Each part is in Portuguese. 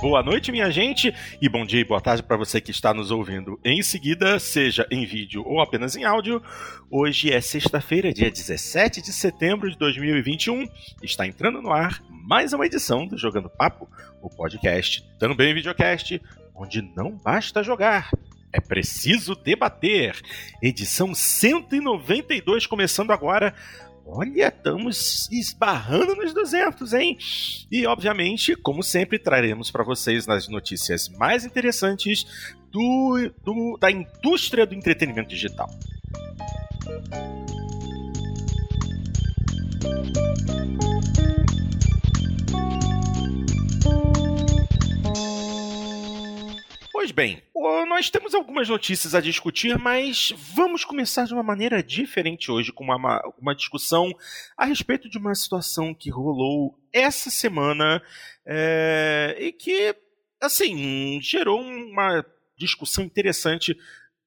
boa noite, minha gente, e bom dia e boa tarde para você que está nos ouvindo em seguida, seja em vídeo ou apenas em áudio. Hoje é sexta-feira, dia 17 de setembro de 2021. Está entrando no ar mais uma edição do Jogando Papo, o podcast, também videocast, onde não basta jogar. É preciso debater. Edição 192 começando agora Olha, estamos esbarrando nos 200, hein? E, obviamente, como sempre, traremos para vocês nas notícias mais interessantes do, do, da indústria do entretenimento digital. Pois bem, nós temos algumas notícias a discutir, mas vamos começar de uma maneira diferente hoje, com uma, uma discussão a respeito de uma situação que rolou essa semana é, e que, assim, gerou uma discussão interessante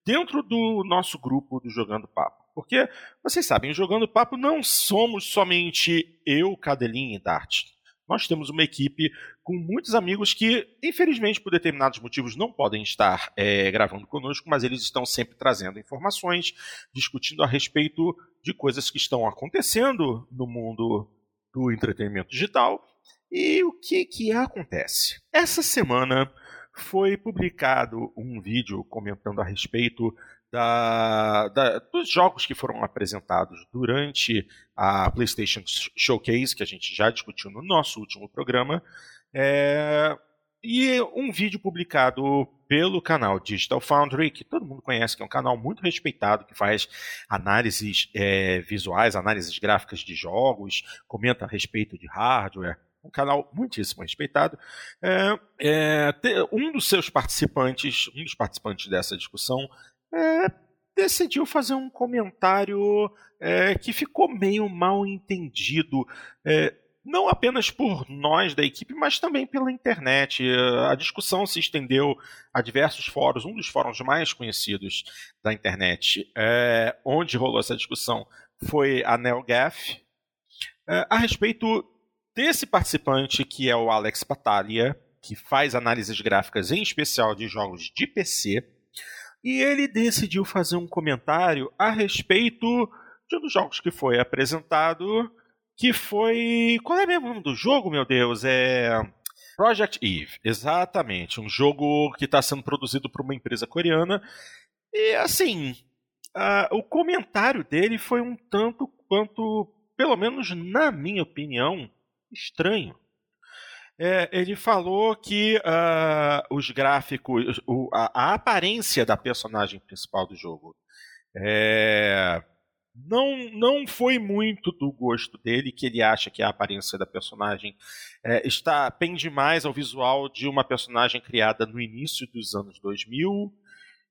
dentro do nosso grupo do Jogando Papo. Porque, vocês sabem, Jogando Papo não somos somente eu, Cadelinha e Dart nós temos uma equipe com muitos amigos que, infelizmente, por determinados motivos, não podem estar é, gravando conosco, mas eles estão sempre trazendo informações, discutindo a respeito de coisas que estão acontecendo no mundo do entretenimento digital. E o que, que acontece? Essa semana foi publicado um vídeo comentando a respeito da, da, dos jogos que foram apresentados durante a PlayStation Showcase, que a gente já discutiu no nosso último programa, é, e um vídeo publicado pelo canal Digital Foundry, que todo mundo conhece, que é um canal muito respeitado, que faz análises é, visuais, análises gráficas de jogos, comenta a respeito de hardware, um canal muitíssimo respeitado. É, é, um dos seus participantes, um dos participantes dessa discussão, é, decidiu fazer um comentário é, que ficou meio mal entendido. Não apenas por nós da equipe, mas também pela internet. A discussão se estendeu a diversos fóruns, um dos fóruns mais conhecidos da internet, é, onde rolou essa discussão, foi a NeoGaf, é, a respeito desse participante que é o Alex Batalha, que faz análises gráficas em especial de jogos de PC, e ele decidiu fazer um comentário a respeito de um dos jogos que foi apresentado, que foi. Qual é mesmo o nome do jogo, meu Deus? É. Project Eve, exatamente. Um jogo que está sendo produzido por uma empresa coreana. E assim, uh, o comentário dele foi um tanto quanto, pelo menos na minha opinião, estranho. É, ele falou que uh, os gráficos, o, a, a, aparência da personagem principal do jogo é, não, não foi muito do gosto dele, que ele acha que a aparência da personagem é, está pende mais ao visual de uma personagem criada no início dos anos 2000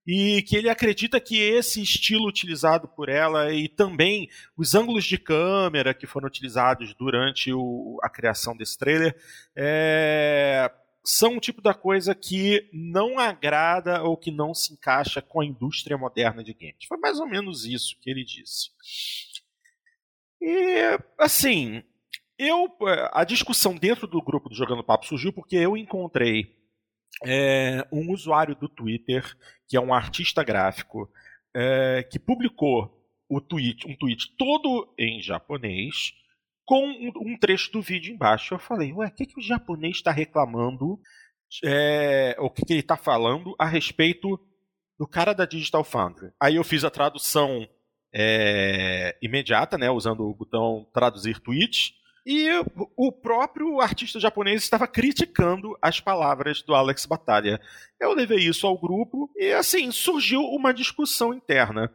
e que ele acredita que esse estilo utilizado por ela e também os ângulos de câmera que foram utilizados durante o, a criação desse trailer é, são o tipo da coisa que não agrada ou que não se encaixa com a indústria moderna de games. Foi mais ou menos isso que ele disse. E, assim, eu a discussão dentro do grupo do Jogando Papo surgiu porque eu encontrei é, um usuário do Twitter, que é um artista gráfico, é, que publicou o tweet, um tweet todo em japonês, com um, trecho do vídeo embaixo. Eu falei, ué, o que, que o japonês está reclamando, é, o que, que ele está falando a respeito do cara da Digital Foundry? Aí eu fiz a tradução é, imediata, né, usando o botão traduzir tweet, e o próprio artista japonês estava criticando as palavras do Alex Batalha. Eu levei isso ao grupo e, assim, surgiu uma discussão interna.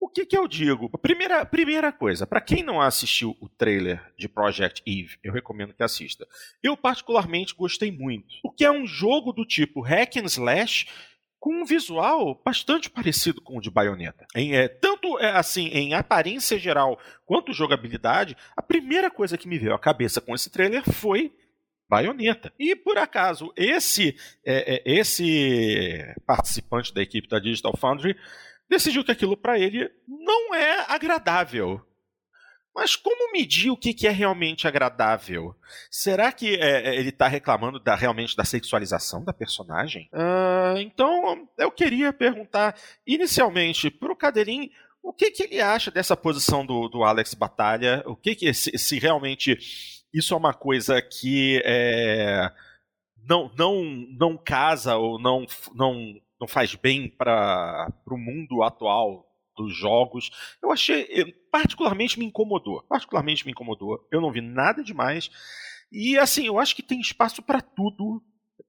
O que, que eu digo? Primeira, primeira coisa, para quem não assistiu o trailer de Project Eve, eu recomendo que assista. Eu, particularmente, gostei muito. Porque é um jogo do tipo hack and slash com um visual bastante parecido com o de Bayonetta. Em, é, tanto é, assim em aparência geral quanto jogabilidade, a primeira coisa que me veio à cabeça com esse trailer foi Bayonetta. E por acaso esse é, é, esse participante da equipe da Digital Foundry decidiu que aquilo para ele não é agradável. Mas como medir o que, é realmente agradável? Será que é, é ele está reclamando da, realmente da sexualização da personagem? Uh, então, eu queria perguntar inicialmente para o Caderim o que, que ele acha dessa posição do, do Alex Batalha? O que, que se, se realmente isso é uma coisa que é, não, não, não casa ou não, não, não faz bem para o mundo atual dos jogos. Eu achei, particularmente me incomodou. Particularmente me incomodou. Eu não vi nada demais. E assim, eu acho que tem espaço para tudo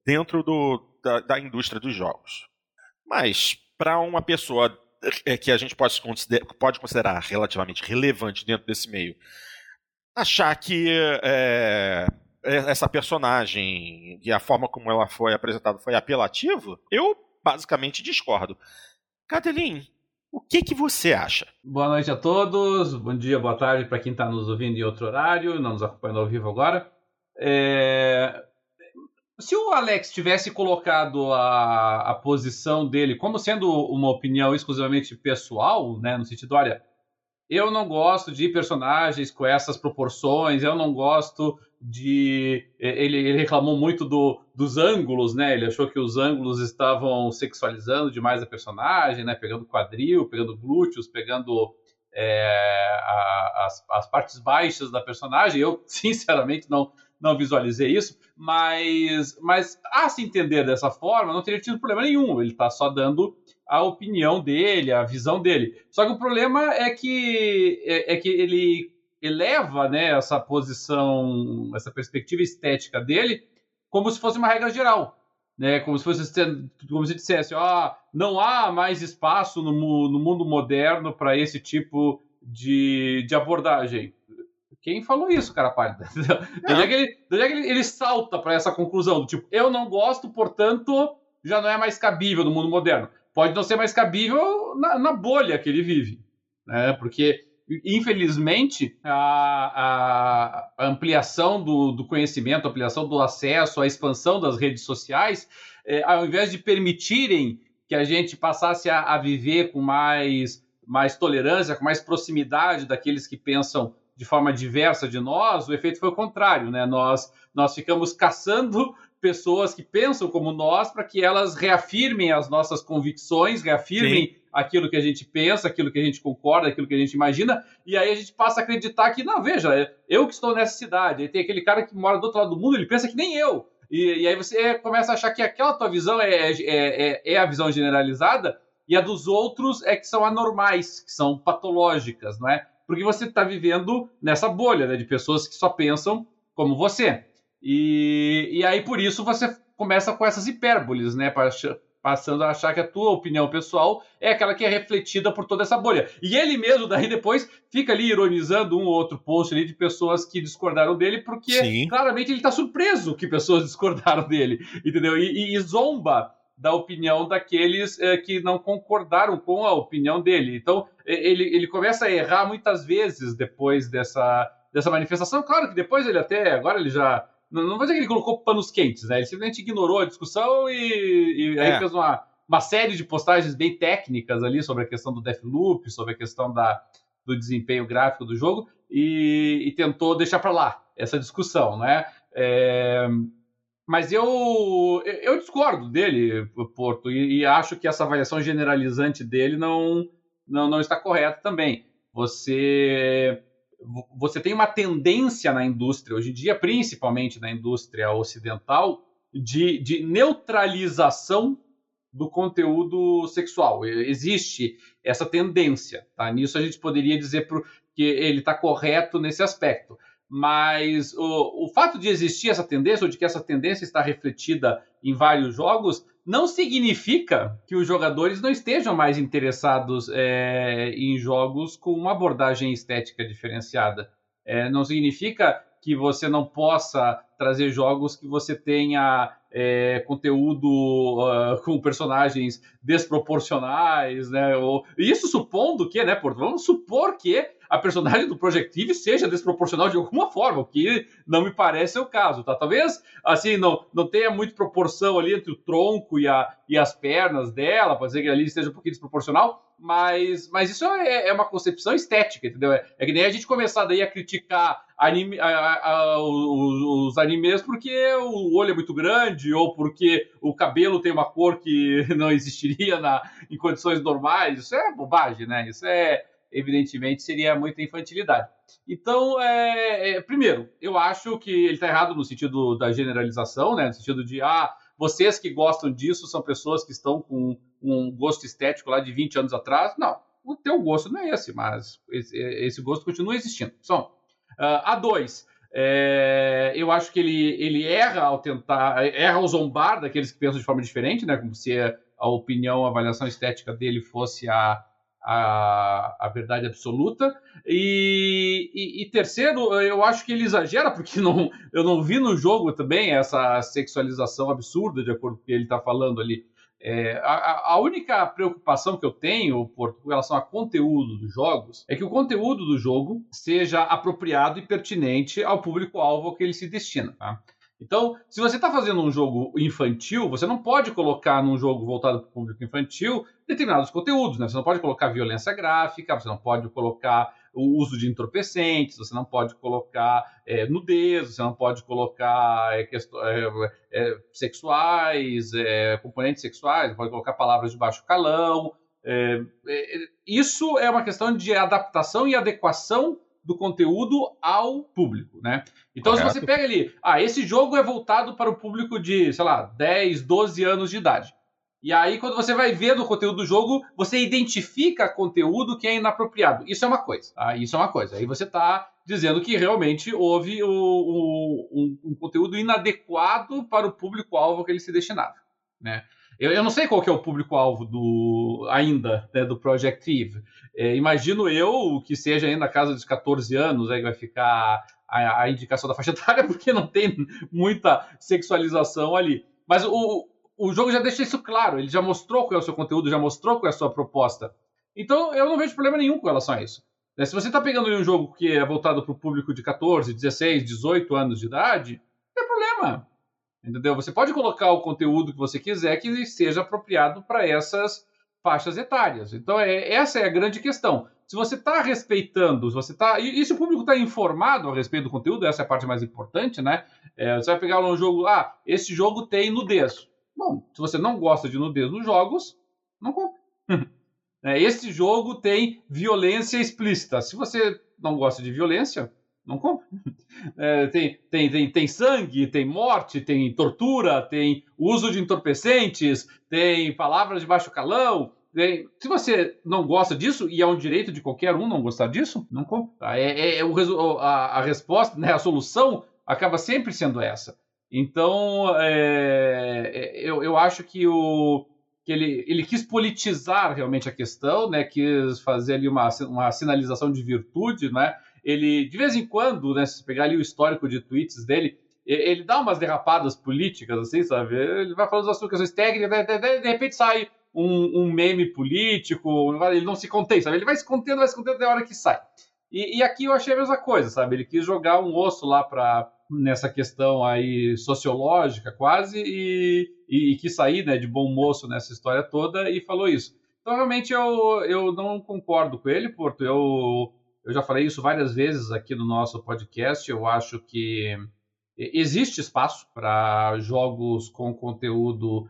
dentro do, da, da, indústria dos jogos. Mas para uma pessoa é, que a gente pode considerar, pode considerar relativamente relevante dentro desse meio, achar que é, é, essa personagem e a forma como ela foi apresentada foi apelativo, eu basicamente discordo. Catelyn, o que, que você acha? Boa noite a todos, bom dia, boa tarde para quem está nos ouvindo em outro horário, não nos acompanhando ao vivo agora. É... Se o Alex tivesse colocado a, a posição dele como sendo uma opinião exclusivamente pessoal, né, no sentido, olha, eu não gosto de personagens com essas proporções, eu não gosto de. Ele, ele reclamou muito do, dos ângulos, né? Ele achou que os ângulos estavam sexualizando demais a personagem, né? Pegando quadril, pegando glúteos, pegando é, a, as, as partes baixas da personagem. Eu, sinceramente, não, não visualizei isso, mas, mas a se entender dessa forma, não teria tido problema nenhum. Ele está só dando a opinião dele, a visão dele. Só que o problema é que, é, é que ele eleva né, essa posição, essa perspectiva estética dele como se fosse uma regra geral. Né, como se fosse como se dissesse, ó, não há mais espaço no, no mundo moderno para esse tipo de, de abordagem. Quem falou isso, cara pálida? É. Onde é que ele, onde é que ele, ele salta para essa conclusão? Tipo, eu não gosto, portanto, já não é mais cabível no mundo moderno. Pode não ser mais cabível na, na bolha que ele vive. Né? Porque infelizmente, a, a ampliação do, do, conhecimento, a ampliação do acesso, a expansão das redes sociais, é, ao invés de permitirem que a gente passasse a, a, viver com mais, mais tolerância, com mais proximidade daqueles que pensam de forma diversa de nós, o efeito foi o contrário, né? Nós, nós ficamos caçando pessoas que pensam como nós para que elas reafirmem as nossas convicções, reafirmem Sim aquilo que a gente pensa, aquilo que a gente concorda, aquilo que a gente imagina, e aí a gente passa a acreditar que, não, veja, eu que estou nessa cidade, aí tem aquele cara que mora do outro lado do mundo, ele pensa que nem eu. E, e aí você começa a achar que aquela tua visão é, é, é, é a visão generalizada, e a dos outros é que são anormais, que são patológicas, não é? Porque você está vivendo nessa bolha né, de pessoas que só pensam como você. E, e aí, por isso, você começa com essas hipérboles, né? Passando a achar que a tua opinião pessoal é aquela que é refletida por toda essa bolha. E ele mesmo, daí depois, fica ali ironizando um ou outro post ali de pessoas que discordaram dele, porque Sim. claramente ele está surpreso que pessoas discordaram dele, entendeu? E, e zomba da opinião daqueles é, que não concordaram com a opinião dele. Então, ele, ele começa a errar muitas vezes depois dessa, dessa manifestação. Claro que depois ele até, agora ele já não, vou dizer que ele colocou panos quentes, né? Ele simplesmente ignorou a discussão e, e é. aí fez uma, uma série de postagens bem técnicas ali sobre a questão do Deathloop, sobre a questão da, do desempenho gráfico do jogo e, e tentou deixar para lá essa discussão, né? É, mas eu, eu discordo dele, Porto, e, e, acho que essa avaliação generalizante dele não, não, não está correta também. Você você tem uma tendência na indústria, hoje em dia, principalmente na indústria ocidental, de, de neutralização do conteúdo sexual. Existe essa tendência. Tá? Nisso a gente poderia dizer que ele está correto nesse aspecto. Mas o, o fato de existir essa tendência, ou de que essa tendência está refletida em vários jogos, não significa que os jogadores não estejam mais interessados é, em jogos com uma abordagem estética diferenciada. É, não significa que você não possa trazer jogos que você tenha é, conteúdo uh, com personagens desproporcionais, né? Ou, isso supondo que, né, Porto? Vamos supor que a personagem do Projective seja desproporcional de alguma forma, o que não me parece o caso, tá? Talvez, assim, não, não tenha muita proporção ali entre o tronco e, a, e as pernas dela, pode ser que ali esteja um pouquinho desproporcional, Mas, mas isso é, é uma concepção estética, entendeu? É, é, que nem a gente começar daí a criticar anime, a, a, os, os, animes porque o olho é muito grande ou porque o cabelo tem uma cor que não existiria na, em condições normais. Isso é bobagem, né? Isso é, evidentemente, seria muita infantilidade. Então, é, é, primeiro, eu acho que ele está errado no sentido da generalização, né? No sentido de, ah, vocês que gostam disso são pessoas que estão com um gosto estético lá de 20 anos atrás. Não, o teu gosto não é esse, mas esse, esse gosto continua existindo. São. Uh, a dois, é, eu acho que ele, ele erra ao tentar, erra ao zombar daqueles que pensam de forma diferente, né? Como se a opinião, a avaliação estética dele fosse a, a, a verdade absoluta. E, e, e, terceiro, eu acho que ele exagera, porque não, eu não vi no jogo também essa sexualização absurda, de acordo com o que ele está falando ali. É, a, a, única preocupação que eu tenho por, relação ao conteúdo dos jogos é que o conteúdo do jogo seja apropriado e pertinente ao público-alvo que ele se destina. Tá? Então, se você está fazendo um jogo infantil, você não pode colocar num jogo voltado para o público infantil determinados conteúdos. Né? Você não pode colocar violência gráfica, você não pode colocar o uso de entorpecentes, você não pode colocar é, nudez, você não pode colocar é, é, é sexuais, é, componentes sexuais, pode colocar palavras de baixo calão. É, isso é uma questão de adaptação e adequação do conteúdo ao público, né? Então, Correto. se você pega ali, ah, esse jogo é voltado para o público de, sei lá, 10, 12 anos de idade. E aí, quando você vai ver no conteúdo do jogo, você identifica conteúdo que é inapropriado. Isso é uma coisa. Tá? Isso é uma coisa. Aí você está dizendo que realmente houve o, o, um, um, conteúdo inadequado para o público-alvo que ele se destinava. Né? Eu, eu, não sei qual que é o público-alvo do ainda né, do Project Eve. É, imagino eu que seja ainda na casa dos 14 anos, aí vai ficar a, a indicação da faixa etária, porque não tem muita sexualização ali. Mas o, o jogo já deixa isso claro, ele já mostrou qual é o seu conteúdo, já mostrou qual é a sua proposta. Então eu não vejo problema nenhum com relação a isso. Né, se você está pegando um jogo que é voltado para o público de 14, 16, 18 anos de idade, não tem problema. Entendeu? Você pode colocar o conteúdo que você quiser que seja apropriado para essas faixas etárias. Então, é, essa é a grande questão. Se você está respeitando, se você está. E, e, se o público está informado a respeito do conteúdo, essa é a parte mais importante, né? É, você vai pegar um jogo, ah, esse jogo tem nudez. Bom, se você não gosta de nudez nos jogos, não compre. é, esse jogo tem violência explícita. Se você não gosta de violência, não compre. É, tem, tem, tem, tem sangue, tem morte, tem tortura, tem uso de entorpecentes, tem palavras de baixo calão. Tem... Se você não gosta disso, e é um direito de qualquer um não gostar disso, não compre. Tá? É, é, é o, a, a resposta, né, a solução acaba sempre sendo essa. Então, é, é, eu, eu acho que, o, que ele, ele quis politizar realmente a questão, né? quis fazer ali uma, uma sinalização de virtude. Né? Ele, de vez em quando, né, se pegar ali o histórico de tweets dele, ele dá umas derrapadas políticas, assim, sabe? Ele vai falando das questões técnicas, de, de, de repente sai um, um, meme político, ele não se contém, sabe? Ele vai se contendo, vai se contendo até a hora que sai. E, e, aqui eu achei a mesma coisa, sabe? Ele quis jogar um osso lá para nessa questão aí sociológica quase e, e, e quis sair né, de bom moço nessa história toda e falou isso. Então realmente eu, eu não concordo com ele, Porto. Eu, eu já falei isso várias vezes aqui no nosso podcast. Eu acho que existe espaço para jogos com conteúdo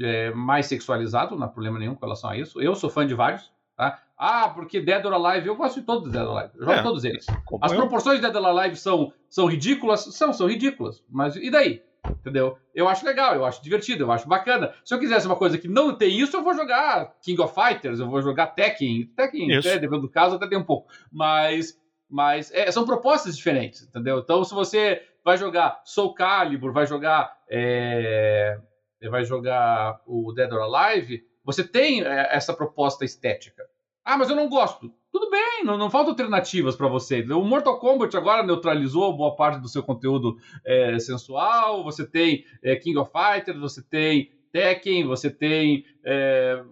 é, mais sexualizado, não há problema nenhum com relação a isso. Eu sou fã de vários, tá? Ah, porque Dead or Alive, eu gosto de todos os Dead or Alive. Eu jogo é, todos eles. As proporções de Dead or Alive são, são ridículas? São, são ridículas. Mas e daí? Entendeu? Eu acho legal, eu acho divertido, eu acho bacana. Se eu quisesse uma coisa que não tem isso, eu vou jogar King of Fighters, eu vou jogar Tekken. Tekken, até, dependendo do caso, até tem um pouco. Mas, mas é, são propostas diferentes, entendeu? Então, se você vai jogar Soul Calibur, vai jogar. É, vai jogar o Dead or Alive, você tem é, essa proposta estética. Ah, mas eu não gosto. Tudo bem, não, não faltam alternativas para você. O Mortal Kombat agora neutralizou boa parte do seu conteúdo é, sensual. Você tem é, King of Fighters, você tem Tekken, você tem. É,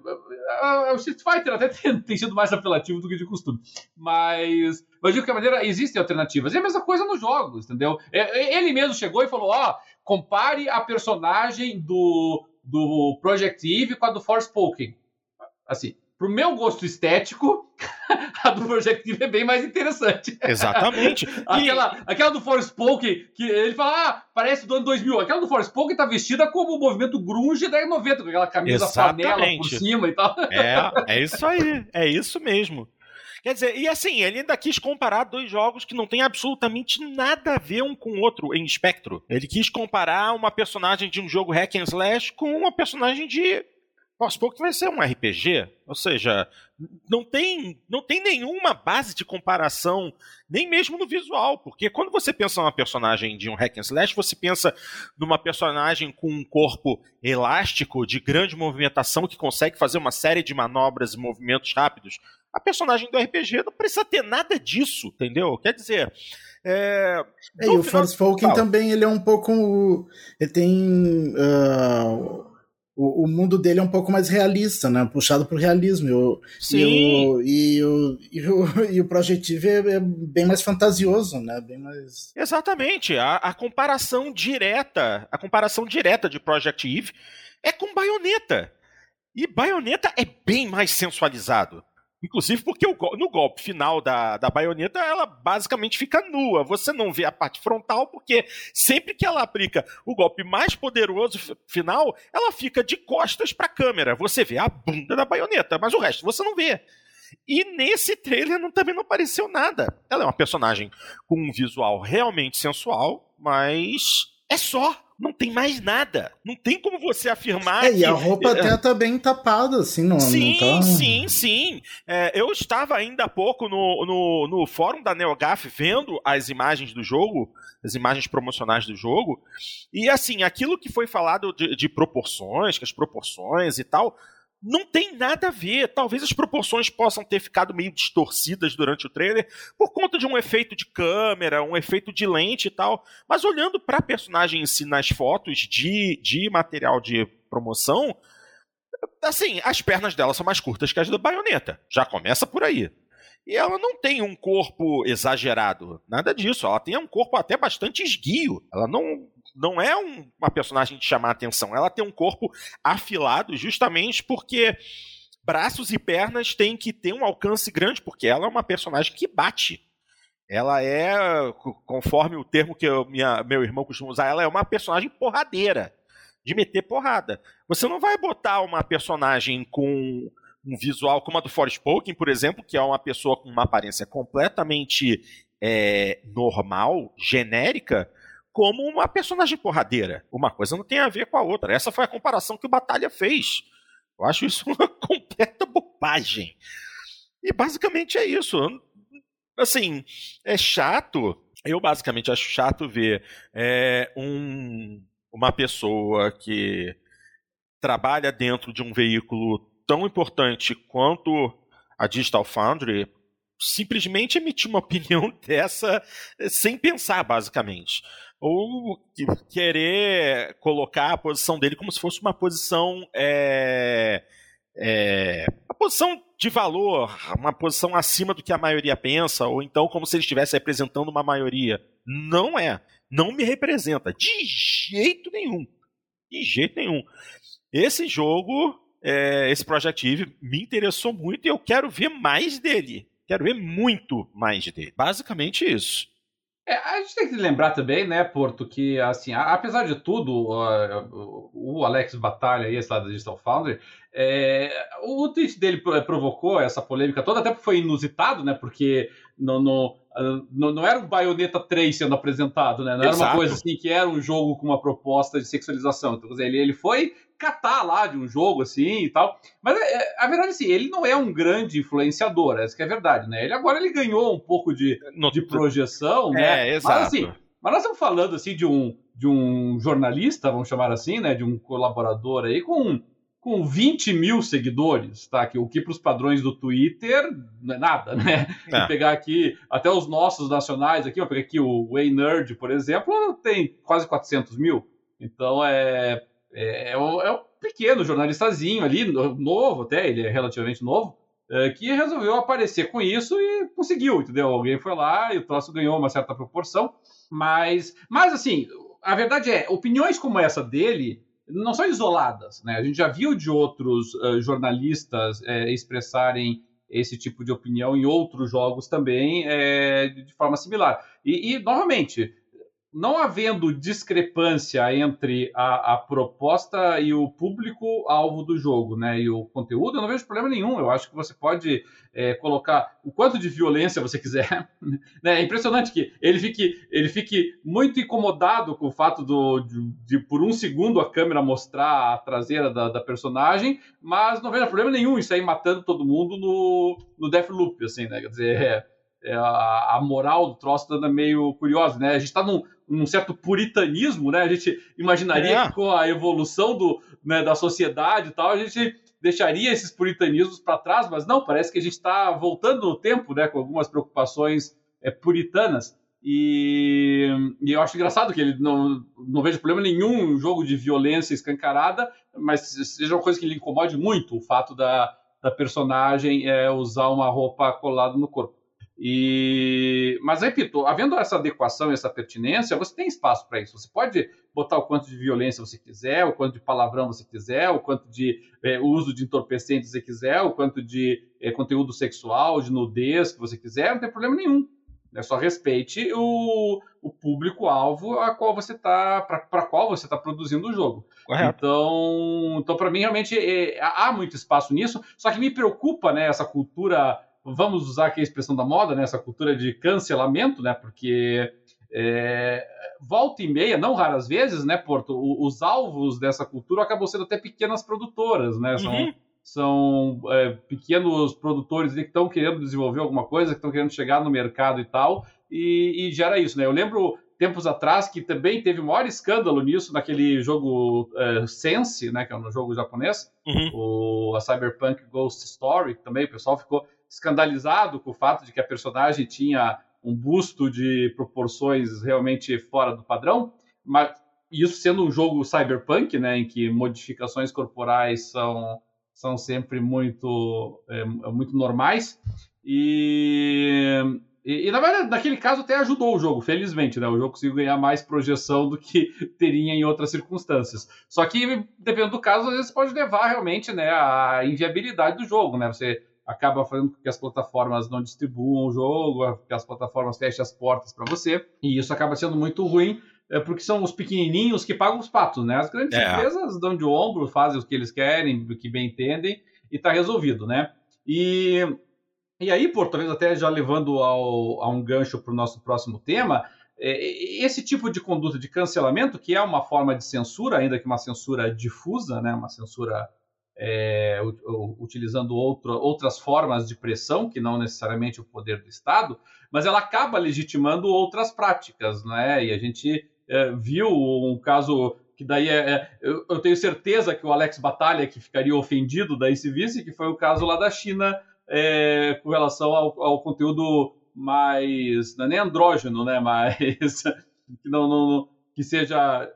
o Street Fighter até tem, tem, sido mais apelativo do que de costume. Mas, mas de qualquer maneira, existem alternativas. E a mesma coisa nos jogos, entendeu? É, ele mesmo chegou e falou: ó, oh, compare a personagem do, do Project Eve com a do Forspoken. Assim, pro meu gosto estético, a do Projective é bem mais interessante. Exatamente. aquela, e... aquela do Forspoken, que ele fala, ah, parece do ano 2000. Aquela do Forspoken tá vestida como o movimento grunge da 90, com aquela camisa flanela por cima e tal. É, é isso aí. É isso mesmo. Quer dizer, e assim, ele ainda quis comparar dois jogos que não tem absolutamente nada a ver um com o outro em espectro. Ele quis comparar uma personagem de um jogo hack and slash com uma personagem de aos poucos vai ser um RPG, ou seja, não tem, não tem nenhuma base de comparação, nem mesmo no visual, porque quando você pensa numa personagem de um hack and slash, você pensa numa personagem com um corpo elástico, de grande movimentação, que consegue fazer uma série de manobras e movimentos rápidos. A personagem do RPG não precisa ter nada disso, entendeu? Quer dizer, é, é, e o Forspoken também ele é um pouco. Ele tem. Uh, o, o, mundo dele é um pouco mais realista, né? Puxado pro realismo. E o, Sim. E o, e o, e o, Projective é, é, bem mais fantasioso, né? Bem mais... Exatamente. A, a comparação direta, a comparação direta de Project Eve é com Bayonetta. E Bayonetta é bem mais sensualizado. Inclusive porque no golpe final da, da baioneta, ela basicamente fica nua. Você não vê a parte frontal, porque sempre que ela aplica o golpe mais poderoso final, ela fica de costas para a câmera. Você vê a bunda da baioneta, mas o resto você não vê. E nesse trailer não, também não apareceu nada. Ela é uma personagem com um visual realmente sensual, mas é só não tem mais nada. Não tem como você afirmar. É, que... e a roupa até tá bem tapada, assim, não. Sim, não tá... sim, sim. É, eu estava ainda há pouco no, no, no fórum da NeoGaf vendo as imagens do jogo, as imagens promocionais do jogo, e assim, aquilo que foi falado de, de proporções, que as proporções e tal não tem nada a ver. Talvez as proporções possam ter ficado meio distorcidas durante o trailer por conta de um efeito de câmera, um efeito de lente e tal. Mas olhando para a personagem em si nas fotos de, de material de promoção, assim, as pernas dela são mais curtas que as da baioneta. Já começa por aí. E ela não tem um corpo exagerado, nada disso. Ela tem um corpo até bastante esguio. Ela não não é um, uma personagem de chamar atenção. Ela tem um corpo afilado justamente porque braços e pernas têm que ter um alcance grande, porque ela é uma personagem que bate. Ela é, conforme o termo que eu, minha, meu irmão costuma usar, ela é uma personagem porradeira, de meter porrada. Você não vai botar uma personagem com um visual como a do Forspoken, por exemplo, que é uma pessoa com uma aparência completamente é, normal, genérica, como uma personagem porradeira. Uma coisa não tem a ver com a outra. Essa foi a comparação que o Batalha fez. Eu acho isso uma completa bobagem. E basicamente é isso. Assim, é chato. Eu basicamente acho chato ver é, um, uma pessoa que trabalha dentro de um veículo tão importante quanto a Digital Foundry simplesmente emitir uma opinião dessa sem pensar, basicamente ou querer colocar a posição dele como se fosse uma posição é, é, uma posição de valor, uma posição acima do que a maioria pensa, ou então como se ele estivesse representando uma maioria. Não é. Não me representa. De jeito nenhum. De jeito nenhum. Esse jogo, é, esse Project Eve, me interessou muito e eu quero ver mais dele. Quero ver muito mais dele. Basicamente isso. É, a gente tem que lembrar também, né, Porto, que assim, apesar de tudo, uh, o Alex Batalha aí, esse lá da Digital Foundry, é, o tweet dele provocou essa polêmica toda, até porque foi inusitado, né, porque no, no, não, não era o Bayonetta 3 sendo apresentado, né, não era Exato. uma coisa assim que era um jogo com uma proposta de sexualização. Então, ele, ele foi catar lá de um jogo assim e tal. Mas é, a verdade é assim, ele não é um grande influenciador, essa que é a verdade, né? Ele agora ele ganhou um pouco de, no, de projeção, é, né? Exato. Mas assim, mas nós estamos falando assim de um de um jornalista, vamos chamar assim, né? De um colaborador aí com com 20 mil seguidores, tá? Que, o que para os padrões do Twitter não é nada, né? É. pegar aqui até os nossos nacionais aqui, vou pegar aqui o Way Nerd, por exemplo, tem quase 400 mil. Então é é, é, um, é pequeno jornalistazinho ali, novo até, ele é relativamente novo, é, que resolveu aparecer com isso e conseguiu, entendeu? Alguém foi lá e o troço ganhou uma certa proporção, mas, mas assim, a verdade é, opiniões como essa dele não são isoladas. Né? A gente já viu de outros uh, jornalistas é, expressarem esse tipo de opinião em outros jogos também é, de forma similar. E, e, novamente, não havendo discrepância entre a, a, proposta e o público-alvo do jogo, né, e o conteúdo, eu não vejo problema nenhum. Eu acho que você pode é, colocar o quanto de violência você quiser. né? É impressionante que ele fique, ele fique muito incomodado com o fato do, de, de, por um segundo, a câmera mostrar a traseira da, da, personagem, mas não vejo problema nenhum isso aí matando todo mundo no, no Deathloop, assim, né? Quer dizer, é, a, a, moral do troço anda meio curiosa, né? A gente está num, num, certo puritanismo, né? A gente imaginaria é. que com a evolução do, né, da sociedade e tal, a gente deixaria esses puritanismos para trás, mas não, parece que a gente está voltando no tempo, né? Com algumas preocupações é, puritanas. E, e, eu acho engraçado que ele não, não vejo problema nenhum em um jogo de violência escancarada, mas seja uma coisa que lhe incomode muito o fato da, da personagem é, usar uma roupa colada no corpo. E, mas repito, havendo essa adequação e essa pertinência, você tem espaço para isso. Você pode botar o quanto de violência você quiser, o quanto de palavrão você quiser, o quanto de é, uso de entorpecentes você quiser, o quanto de é, conteúdo sexual, de nudez que você quiser, não tem problema nenhum. É só respeite o, o público-alvo a qual você tá, para qual você está produzindo o jogo. Correto. Então, então para mim, realmente, é, há muito espaço nisso, só que me preocupa né, essa cultura vamos usar aqui a expressão da moda, né, essa cultura de cancelamento, né, porque é, volta e meia, não raras vezes, né, Porto, os alvos dessa cultura acabam sendo até pequenas produtoras, né, são, uhum. são é, pequenos produtores que estão querendo desenvolver alguma coisa, que estão querendo chegar no mercado e tal, e, e, gera isso, né, eu lembro tempos atrás que também teve o maior escândalo nisso naquele jogo é, Sense, né, que é um jogo japonês, uhum. o a Cyberpunk Ghost Story, também o pessoal ficou escandalizado com o fato de que a personagem tinha um busto de proporções realmente fora do padrão, mas isso sendo um jogo cyberpunk, né, em que modificações corporais são, são sempre muito, é, muito normais. E, e, e, na verdade, naquele caso até ajudou o jogo, felizmente, né? O jogo conseguiu ganhar mais projeção do que teria em outras circunstâncias. Só que, dependendo do caso, às vezes pode levar realmente né, à inviabilidade do jogo, né? Você acaba fazendo com que as plataformas não distribuam o jogo, que as plataformas fechem as portas para você, e isso acaba sendo muito ruim, é, porque são os pequenininhos que pagam os patos, né? As grandes é. empresas dão de ombro, fazem o que eles querem, o que bem entendem, e está resolvido, né? E, e aí, por talvez até já levando ao, a um gancho para o nosso próximo tema, é, esse tipo de conduta de cancelamento, que é uma forma de censura, ainda que uma censura difusa, né? Uma censura é, utilizando outro, outras formas de pressão, que não necessariamente o poder do Estado, mas ela acaba legitimando outras práticas, né? E a gente é, viu um caso que daí é, é eu, eu, tenho certeza que o Alex Batalha que ficaria ofendido da esse vice, que foi o caso lá da China é, com relação ao, ao, conteúdo mais não é nem andrógeno, né? Mas que não, não que seja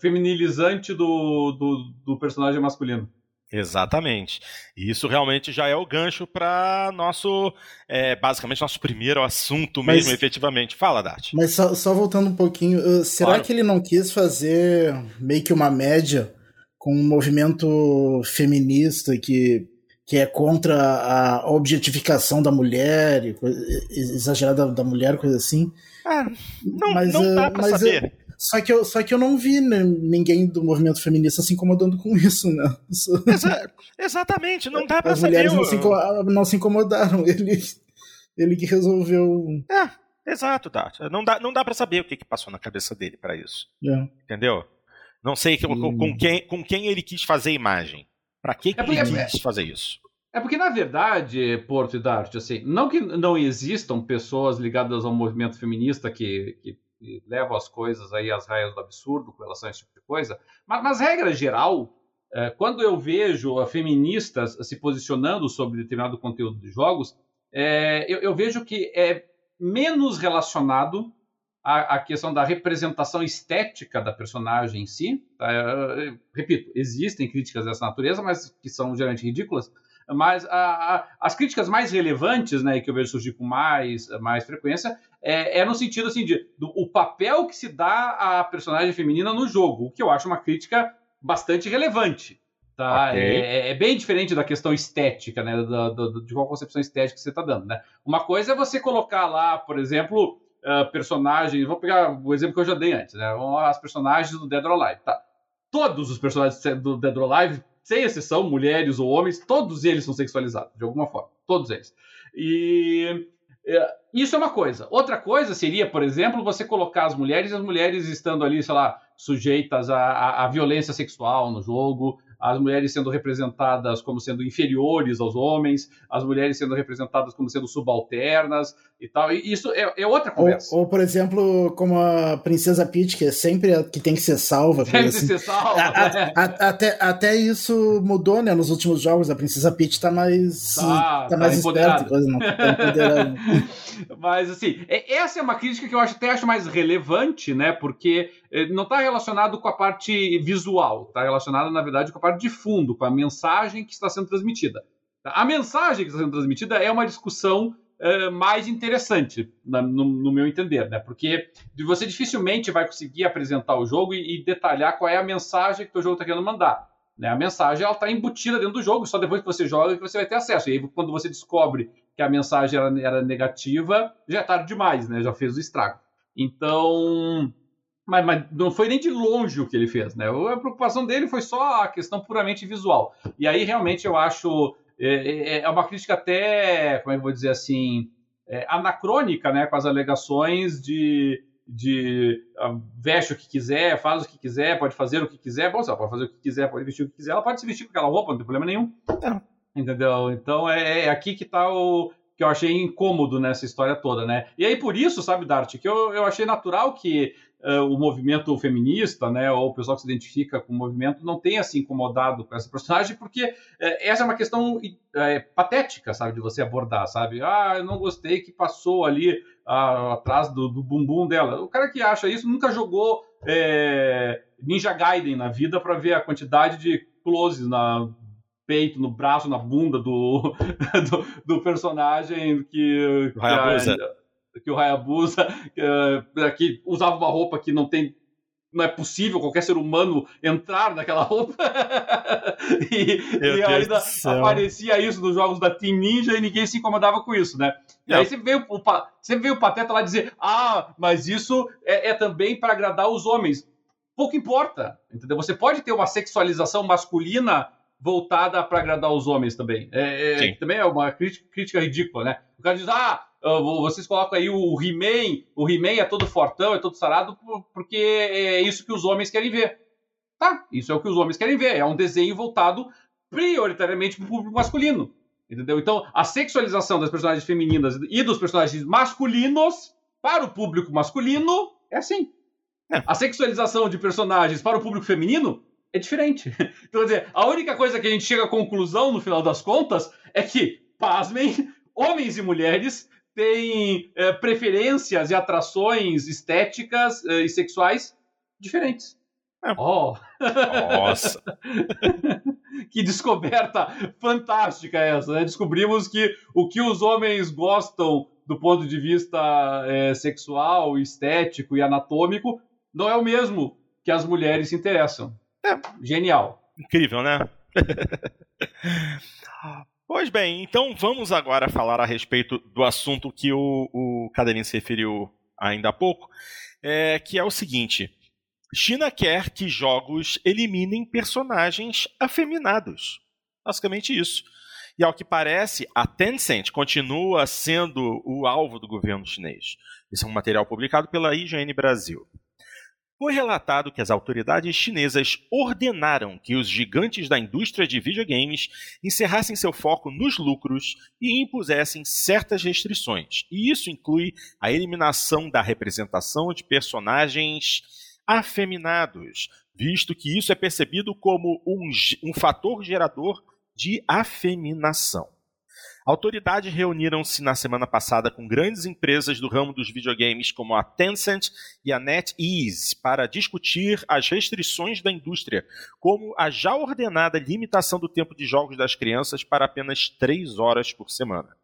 feminilizante do, do, do personagem masculino. Exatamente. E isso realmente já é o gancho para nosso, é, basicamente, nosso primeiro assunto mesmo, mas, efetivamente. Fala, Dart. Mas só, só, voltando um pouquinho, uh, será claro. que ele não quis fazer meio que uma média com um movimento feminista que, que é contra a objetificação da mulher, exagerada da mulher, coisa assim? É, não, mas, não dá uh, pra saber. Eu, só que eu, só que eu não vi né, ninguém do movimento feminista se incomodando com isso, né? Exa exatamente, não dá pra As saber. mulheres não se, não se incomodaram, ele, ele que resolveu. É, exato, tá. Não dá, não dá pra saber o que, que passou na cabeça dele para isso. É. Entendeu? Não sei com, com, com, quem, com quem ele quis fazer a imagem. Pra que, que é ele quis é, fazer isso? É porque, na verdade, Porto e Dart, assim, não que não existam pessoas ligadas ao movimento feminista que, que que levam as coisas aí às raias do absurdo com relação a esse tipo de coisa. Mas, mas regra geral, é, quando eu vejo feministas se posicionando sobre determinado conteúdo de jogos, é, eu, eu, vejo que é menos relacionado à, à, questão da representação estética da personagem em si. Tá? Eu, repito, existem críticas dessa natureza, mas que são geralmente ridículas. Mas a, a, as críticas mais relevantes, né, que eu vejo surgir com mais, mais frequência, é, é no sentido assim de do, o papel que se dá à personagem feminina no jogo, o que eu acho uma crítica bastante relevante. Tá? Okay. É, é, bem diferente da questão estética, né? Da, da, de qual concepção estética você está dando. Né? Uma coisa é você colocar lá, por exemplo, uh, personagens. Vou pegar o exemplo que eu já dei antes, né? As personagens do Dead or Alive. Tá? Todos os personagens do Dead or Alive, sem exceção, mulheres ou homens, todos eles são sexualizados, de alguma forma. Todos eles. E é, isso é uma coisa. Outra coisa seria, por exemplo, você colocar as mulheres, as mulheres estando ali, sei lá, sujeitas à, à, violência sexual no jogo, as mulheres sendo representadas como sendo inferiores aos homens, as mulheres sendo representadas como sendo subalternas e tal. E isso é, é outra conversa. Ou, ou, por exemplo, como a Princesa Peach, que é sempre a que tem que ser salva. Tem que assim. ser salva. A, né? a, até, até isso mudou, né? Nos últimos jogos, a Princesa Peach tá mais, tá, tá, tá mais esperta. Coisa, não, tá Mas, assim, essa é uma crítica que eu acho, até acho mais relevante, né? Porque eh, não está relacionado com a parte visual, está relacionado, na verdade, com a parte de fundo, com a mensagem que está sendo transmitida. A mensagem que está sendo transmitida é uma discussão uh, mais interessante, na, no, no, meu entender, né? Porque você dificilmente vai conseguir apresentar o jogo e, e detalhar qual é a mensagem que o jogo está querendo mandar. Né? A mensagem ela está embutida dentro do jogo, só depois que você joga que você vai ter acesso. E aí, quando você descobre que a mensagem era, era negativa, já é tarde demais, né? Já fez o estrago. Então, mas, mas, não foi nem de longe o que ele fez, né? A preocupação dele foi só a questão puramente visual. E aí, realmente, eu acho. É, é, é uma crítica até, como é eu vou dizer assim, é, anacrônica, né? Com as alegações de, de uh, veste o que quiser, faz o que quiser, pode fazer o que quiser. Bom, se ela pode fazer o que quiser, pode vestir o que quiser, ela pode se vestir com aquela roupa, não tem problema nenhum. Não. Entendeu? Então é, é aqui que está o, que eu achei incômodo nessa história toda, né? E aí por isso, sabe, Dart, que eu, eu achei natural que uh, o movimento feminista, né, ou o pessoal que se identifica com o movimento não tenha se incomodado com essa personagem, porque uh, essa é uma questão uh, patética, sabe, de você abordar, sabe? Ah, eu não gostei que passou ali atrás do, do, bumbum dela. O cara que acha isso nunca jogou Ninja Gaiden na vida para ver a quantidade de closes na peito, no braço, na bunda do, do, do personagem que, Hayabusa. Que, o Hayabusa eh, que usava uma roupa que não tem não é possível qualquer ser humano entrar naquela roupa. e, e ainda aparecia isso nos jogos da Team Ninja e ninguém se incomodava com isso, né? E aí você veio, o, você veio o Pateta lá dizer: ah, mas isso é, é também para agradar os homens. Pouco importa, entendeu? Você pode ter uma sexualização masculina voltada para agradar os homens também. É, é também é uma crítica, crítica, ridícula, né? O cara diz, ah, vocês colocam aí o He-Man, o He-Man é todo fortão, é todo sarado, porque é isso que os homens querem ver. Tá, isso é o que os homens querem ver. É um desenho voltado prioritariamente para o público masculino. Entendeu? Então, a sexualização das personagens femininas e dos personagens masculinos para o público masculino é assim. É. A sexualização de personagens para o público feminino é diferente. Então, quer dizer, a única coisa que a gente chega à conclusão, no final das contas, é que, pasmem, homens e mulheres têm é, preferências e atrações estéticas é, e sexuais diferentes. É. Oh! Nossa! que descoberta fantástica essa, né? Descobrimos que o que os homens gostam do ponto de vista é, sexual, estético e anatômico não é o mesmo que as mulheres se interessam. É. Genial. Incrível, né? pois bem, então vamos agora falar a respeito do assunto que o, o Cadelin se referiu ainda há pouco, é, que é o seguinte. China quer que jogos eliminem personagens afeminados. Basicamente isso. E ao que parece, a Tencent continua sendo o alvo do governo chinês. Isso é um material publicado pela IGN Brasil. Foi relatado que as autoridades chinesas ordenaram que os gigantes da indústria de videogames encerrassem seu foco nos lucros e impusessem certas restrições. E isso inclui a eliminação da representação de personagens afeminados, visto que isso é percebido como um, um fator gerador de afeminação. Autoridades reuniram-se na semana passada com grandes empresas do ramo dos videogames como a Tencent e a NetEase para discutir as restrições da indústria, como a já ordenada limitação do tempo de jogos das crianças para apenas 3 horas por semana.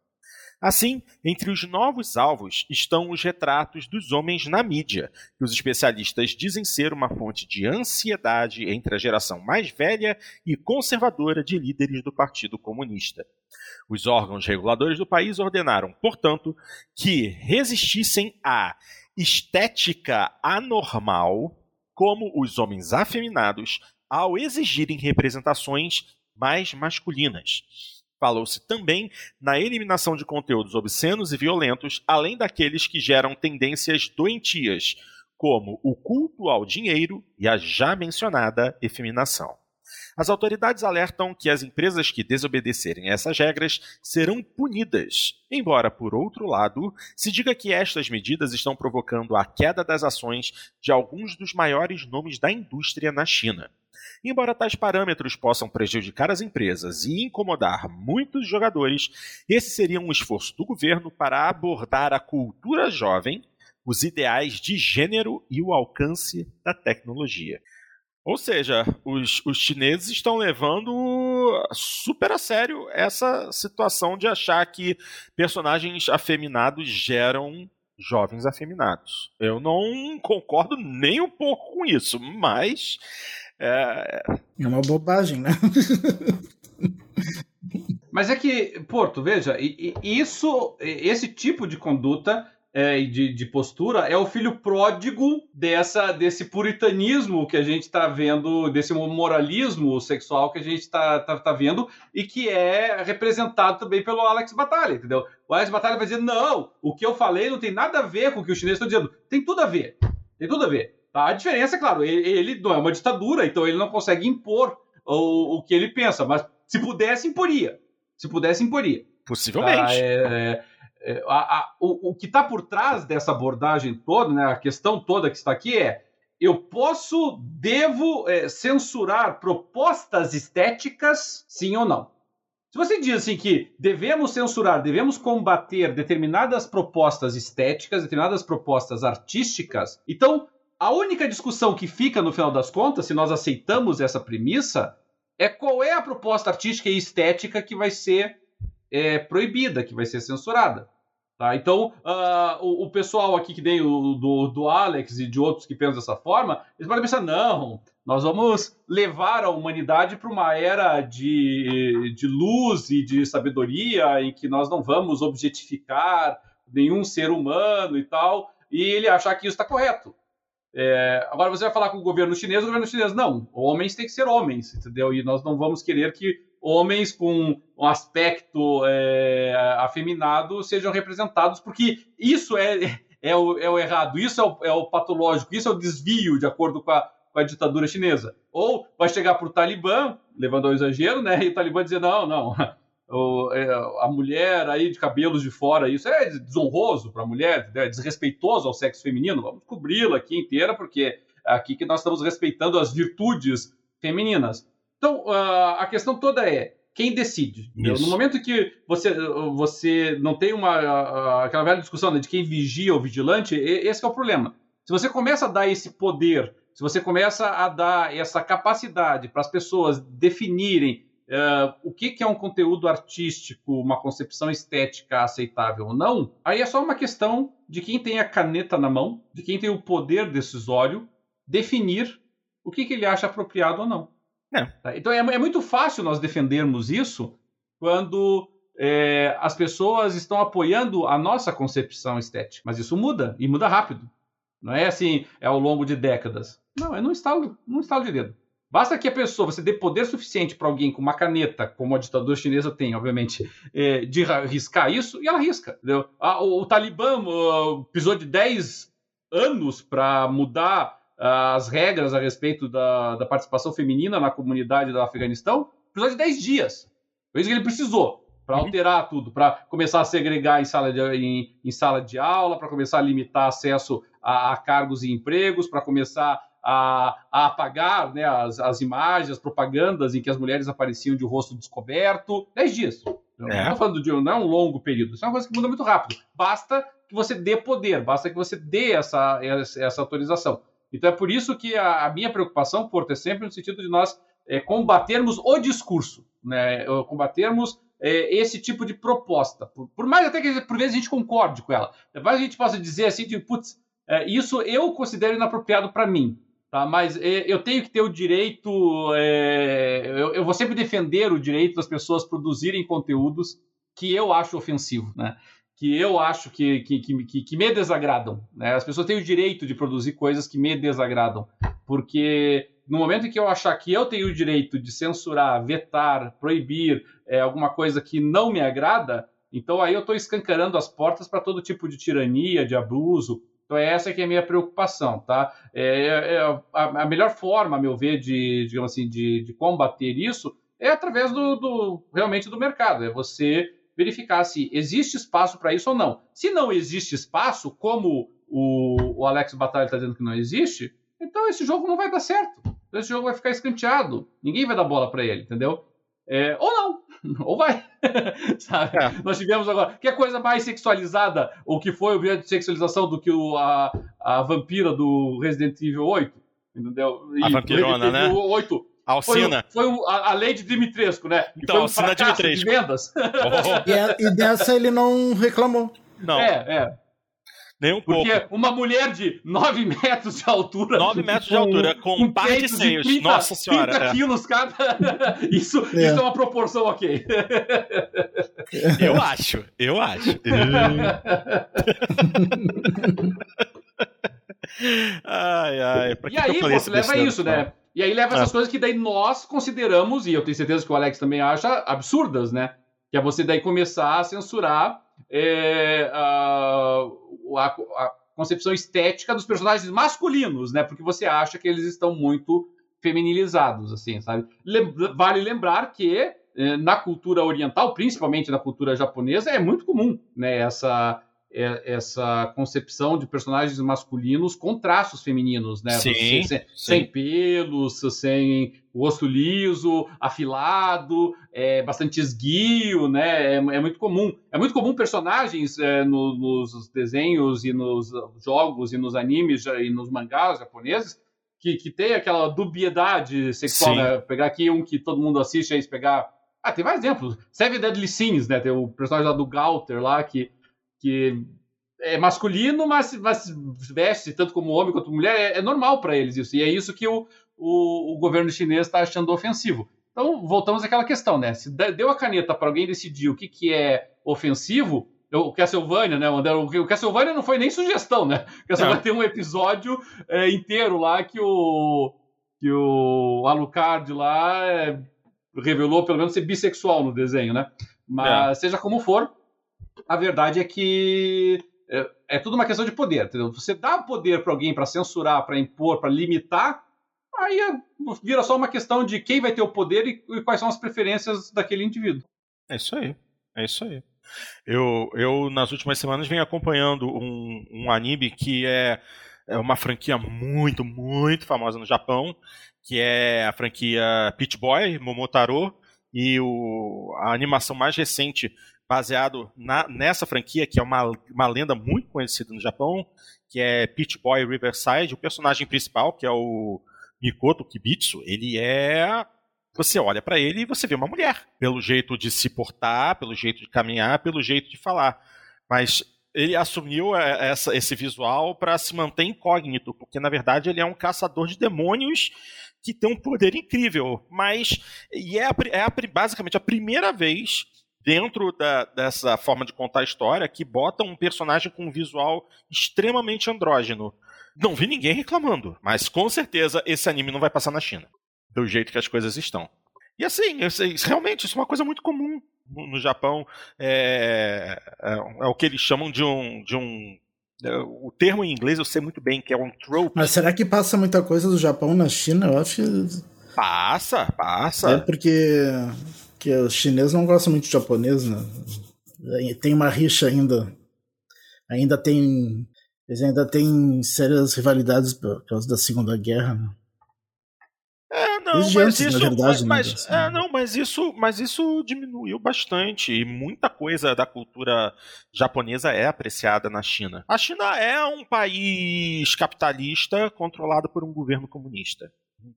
Assim, entre os novos alvos estão os retratos dos homens na mídia, que os especialistas dizem ser uma fonte de ansiedade entre a geração mais velha e conservadora de líderes do Partido Comunista. Os órgãos reguladores do país ordenaram, portanto, que resistissem à estética anormal, como os homens afeminados, ao exigirem representações mais masculinas. Falou-se também na eliminação de conteúdos obscenos e violentos, além daqueles que geram tendências doentias, como o culto ao dinheiro e a já mencionada efeminação. As autoridades alertam que as empresas que desobedecerem essas regras serão punidas, embora, por outro lado, se diga que estas medidas estão provocando a queda das ações de alguns dos maiores nomes da indústria na China. Embora tais parâmetros possam prejudicar as empresas e incomodar muitos jogadores, esse seria um esforço do governo para abordar a cultura jovem, os ideais de gênero e o alcance da tecnologia. Ou seja, os, os chineses estão levando super a sério essa situação de achar que personagens afeminados geram jovens afeminados. Eu não concordo nem um pouco com isso, mas é, é uma bobagem, né? Mas é que, Porto, veja, isso, esse tipo de conduta é, de, de, postura é o filho pródigo dessa, desse puritanismo que a gente está vendo, desse moralismo sexual que a gente está tá, tá vendo e que é representado também pelo Alex Batalha, entendeu? O Alex Batalha vai dizer: não, o que eu falei não tem nada a ver com o que os chineses estão dizendo. Tem tudo a ver. Tem tudo a ver. Tá? A diferença, é claro, ele, ele, não é uma ditadura, então ele não consegue impor o, o que ele pensa, mas se pudesse, imporia. Se pudesse, imporia. Possivelmente. Ah, é, é, a, a, o, o, que está por trás dessa abordagem toda, né, a questão toda que está aqui é: eu posso, devo é, censurar propostas estéticas, sim ou não? Se você diz assim que devemos censurar, devemos combater determinadas propostas estéticas, determinadas propostas artísticas, então a única discussão que fica no final das contas, se nós aceitamos essa premissa, é qual é a proposta artística e estética que vai ser é, proibida, que vai ser censurada. Tá? Então, uh, o, o, pessoal aqui que nem o do, do Alex e de outros que pensam dessa forma, eles podem pensar, não, nós vamos levar a humanidade para uma era de, de luz e de sabedoria em que nós não vamos objetificar nenhum ser humano e tal, e ele achar que isso está correto. É, agora você vai falar com o governo chinês, o governo chinês, não, homens têm que ser homens, entendeu? E nós não vamos querer que homens com um aspecto é, afeminado sejam representados, porque isso é, é, o, é o errado, isso é o, é o, patológico, isso é o desvio de acordo com a, com a ditadura chinesa. Ou vai chegar para o Talibã, levando ao exagero, né? E o Talibã dizer, não, não, a mulher aí de cabelos de fora, isso é desonroso para a mulher, é desrespeitoso ao sexo feminino. Vamos cobri-la aqui inteira, porque é aqui que nós estamos respeitando as virtudes femininas. Então, a questão toda é quem decide. No momento que você, você não tem uma aquela velha discussão né, de quem vigia ou vigilante, esse é o problema. Se você começa a dar esse poder, se você começa a dar essa capacidade para as pessoas definirem Uh, o que, que, é um conteúdo artístico, uma concepção estética aceitável ou não, aí é só uma questão de quem tem a caneta na mão, de quem tem o poder decisório, definir o que, que ele acha apropriado ou não. É. Tá? Então é, é, muito fácil nós defendermos isso quando é, as pessoas estão apoiando a nossa concepção estética. Mas isso muda, e muda rápido. Não é assim, é ao longo de décadas. Não, é num estalo, num estalo de dedo. Basta que a pessoa, você dê poder suficiente para alguém com uma caneta, como a ditadura chinesa tem, obviamente, é, de riscar isso, e ela risca. Entendeu? o, o, Talibã uh, precisou de 10 anos para mudar uh, as regras a respeito da, da, participação feminina na comunidade do Afeganistão. Precisou de 10 dias. Foi isso que ele precisou para uhum. alterar tudo, para começar a segregar em sala de, em, em sala de aula, para começar a limitar acesso a, a cargos e empregos, para começar a, a apagar né, as, as imagens, as propagandas em que as mulheres apareciam de rosto descoberto. Dez dias. Não é. estou falando de não é um longo período, isso é uma coisa que muda muito rápido. Basta que você dê poder, basta que você dê essa, essa autorização. Então é por isso que a, a minha preocupação, Porto, é sempre no sentido de nós é, combatermos o discurso, né? combatermos é, esse tipo de proposta. Por, por, mais até que por vezes a gente concorde com ela. Por mais a gente possa dizer assim, de, putz, é, isso eu considero inapropriado para mim. Tá? Mas é, eu tenho que ter o direito, é, eu, eu, vou sempre defender o direito das pessoas produzirem conteúdos que eu acho ofensivo, né? que eu acho que, que, que, que, me desagradam. Né? As pessoas têm o direito de produzir coisas que me desagradam, porque no momento em que eu achar que eu tenho o direito de censurar, vetar, proibir é, alguma coisa que não me agrada, então aí eu estou escancarando as portas para todo tipo de tirania, de abuso, então, é essa que é a minha preocupação, tá? É, é, a, a, melhor forma, a meu ver, de, digamos assim, de, de combater isso é através do, do, realmente do mercado. É você verificar se existe espaço para isso ou não. Se não existe espaço, como o, o Alex Batalha está dizendo que não existe, então esse jogo não vai dar certo. Então, esse jogo vai ficar escanteado. Ninguém vai dar bola para ele, entendeu? É, ou não, ou vai. Sabe? É. Nós tivemos agora. Que é coisa mais sexualizada, ou que foi objeto de sexualização do que o, a, a vampira do Resident Evil 8? Entendeu? E a vampirona, né? 8 Alcina. Foi, foi a, a, lei de Dimitrescu, né? então, Alcina Dimitrescu. De vendas. Oh. e, e, dessa ele não reclamou. Não. É, é. Nem um Porque pouco. uma mulher de 9 metros de altura. 9 metros de altura, com, um par de seios. 30, Nossa senhora. 30 é. quilos cada. isso, é. isso é uma proporção ok. eu acho, eu acho. ai, ai. Pra e aí, pô, leva isso, né? E aí leva essas ah. coisas que daí nós consideramos, e eu tenho certeza que o Alex também acha, absurdas, né? Que é você daí começar a censurar é, a, a, a, concepção estética dos personagens masculinos, né? Porque você acha que eles estão muito feminilizados, assim, sabe? vale lembrar que é, na cultura oriental, principalmente na cultura japonesa, é muito comum, né? Essa é, essa concepção de personagens masculinos com traços femininos, né? Sim, sem, sim. sem, pelos, sem rosto liso, afilado, é, bastante esguio, né? É, é, muito comum. É muito comum personagens é, no, nos desenhos e nos jogos e nos animes e nos mangás japoneses que, que tem aquela dubiedade sexual, né? Pegar aqui um que todo mundo assiste, aí pegar... Ah, tem vários exemplos. Seven Deadly Sins, né? Tem o personagem lá do Galter lá, que que é masculino, mas, mas veste tanto como homem quanto mulher, é, é normal para eles isso. E é isso que o, o, o governo chinês está achando ofensivo. Então, voltamos àquela questão, né? Se deu a caneta para alguém decidir o que, que é ofensivo, o Castlevania, né? O Castlevania não foi nem sugestão, né? O Castlevania tem um episódio é, inteiro lá que o, que o Alucard lá é, revelou pelo menos ser bissexual no desenho, né? Mas é. seja como for, a verdade é que é, é tudo uma questão de poder. Entendeu? Você dá poder para alguém para censurar, para impor, para limitar, aí é, vira só uma questão de quem vai ter o poder e, quais são as preferências daquele indivíduo. É isso aí. É isso aí. Eu, eu nas últimas semanas, venho acompanhando um, um anime que é, é uma franquia muito, muito famosa no Japão, que é a franquia Pit Boy, Momotaro, e o, a animação mais recente baseado na, nessa franquia, que é uma, uma lenda muito conhecida no Japão, que é Peach Boy Riverside. O personagem principal, que é o Mikoto Kibitsu, ele é. Você olha para ele e você vê uma mulher, pelo jeito de se portar, pelo jeito de caminhar, pelo jeito de falar. Mas ele assumiu é, essa, esse visual para se manter incógnito, porque na verdade ele é um caçador de demônios que tem um poder incrível. Mas e é, a, é a, basicamente a primeira vez dentro da, dessa forma de contar a história que bota um personagem com um visual extremamente andrógeno. Não vi ninguém reclamando, mas com certeza esse anime não vai passar na China, do jeito que as coisas estão. E assim, realmente, isso é uma coisa muito comum no, Japão. É, é, é, o que eles chamam de um. De um é, o termo em inglês eu sei muito bem, que é um trope. Mas será que passa muita coisa do Japão na China? Eu acho que. Passa, passa. É porque que os chineses não gostam muito de japonês, né? Tem uma rixa ainda. Ainda tem. Eles ainda têm sérias rivalidades por causa da Segunda Guerra, né? É, não, Desde mas antes, isso, verdade, mas, né? é, não, mas isso, mas isso diminuiu bastante e muita coisa da cultura japonesa é apreciada na China. A China é um país capitalista controlado por um governo comunista.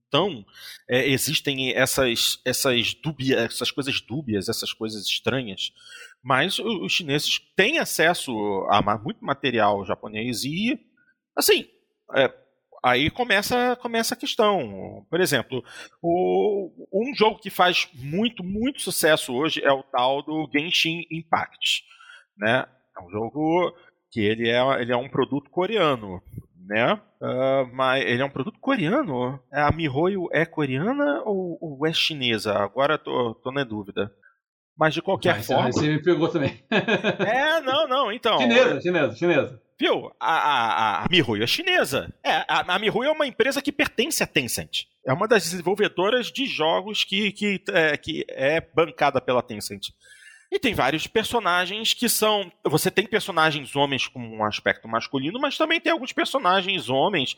Então, é, existem essas, essas, essas coisas dúbias, essas coisas estranhas. Mas os chineses têm acesso a muito material japonês e, assim, é, aí começa, começa a questão. Por exemplo, o, um jogo que faz muito, muito sucesso hoje é o tal do Genshin Impact. Né? É um jogo que ele é, ele é um produto coreano né? Uh, mas ele é um produto coreano. É, a MiHoYo é coreana ou, ou, é chinesa? Agora tô, tô na dúvida. Mas de qualquer forma. Você me pegou também. é, não, não, então. Chinesa, chinesa, chinesa. Viu? A, a, a MiHoYo é chinesa. É, a, a MiHoYo é uma empresa que pertence à Tencent. É uma das desenvolvedoras de jogos que, que, é, que é bancada pela Tencent. E tem vários personagens que são. Você tem personagens homens com um aspecto masculino, mas também tem alguns personagens homens,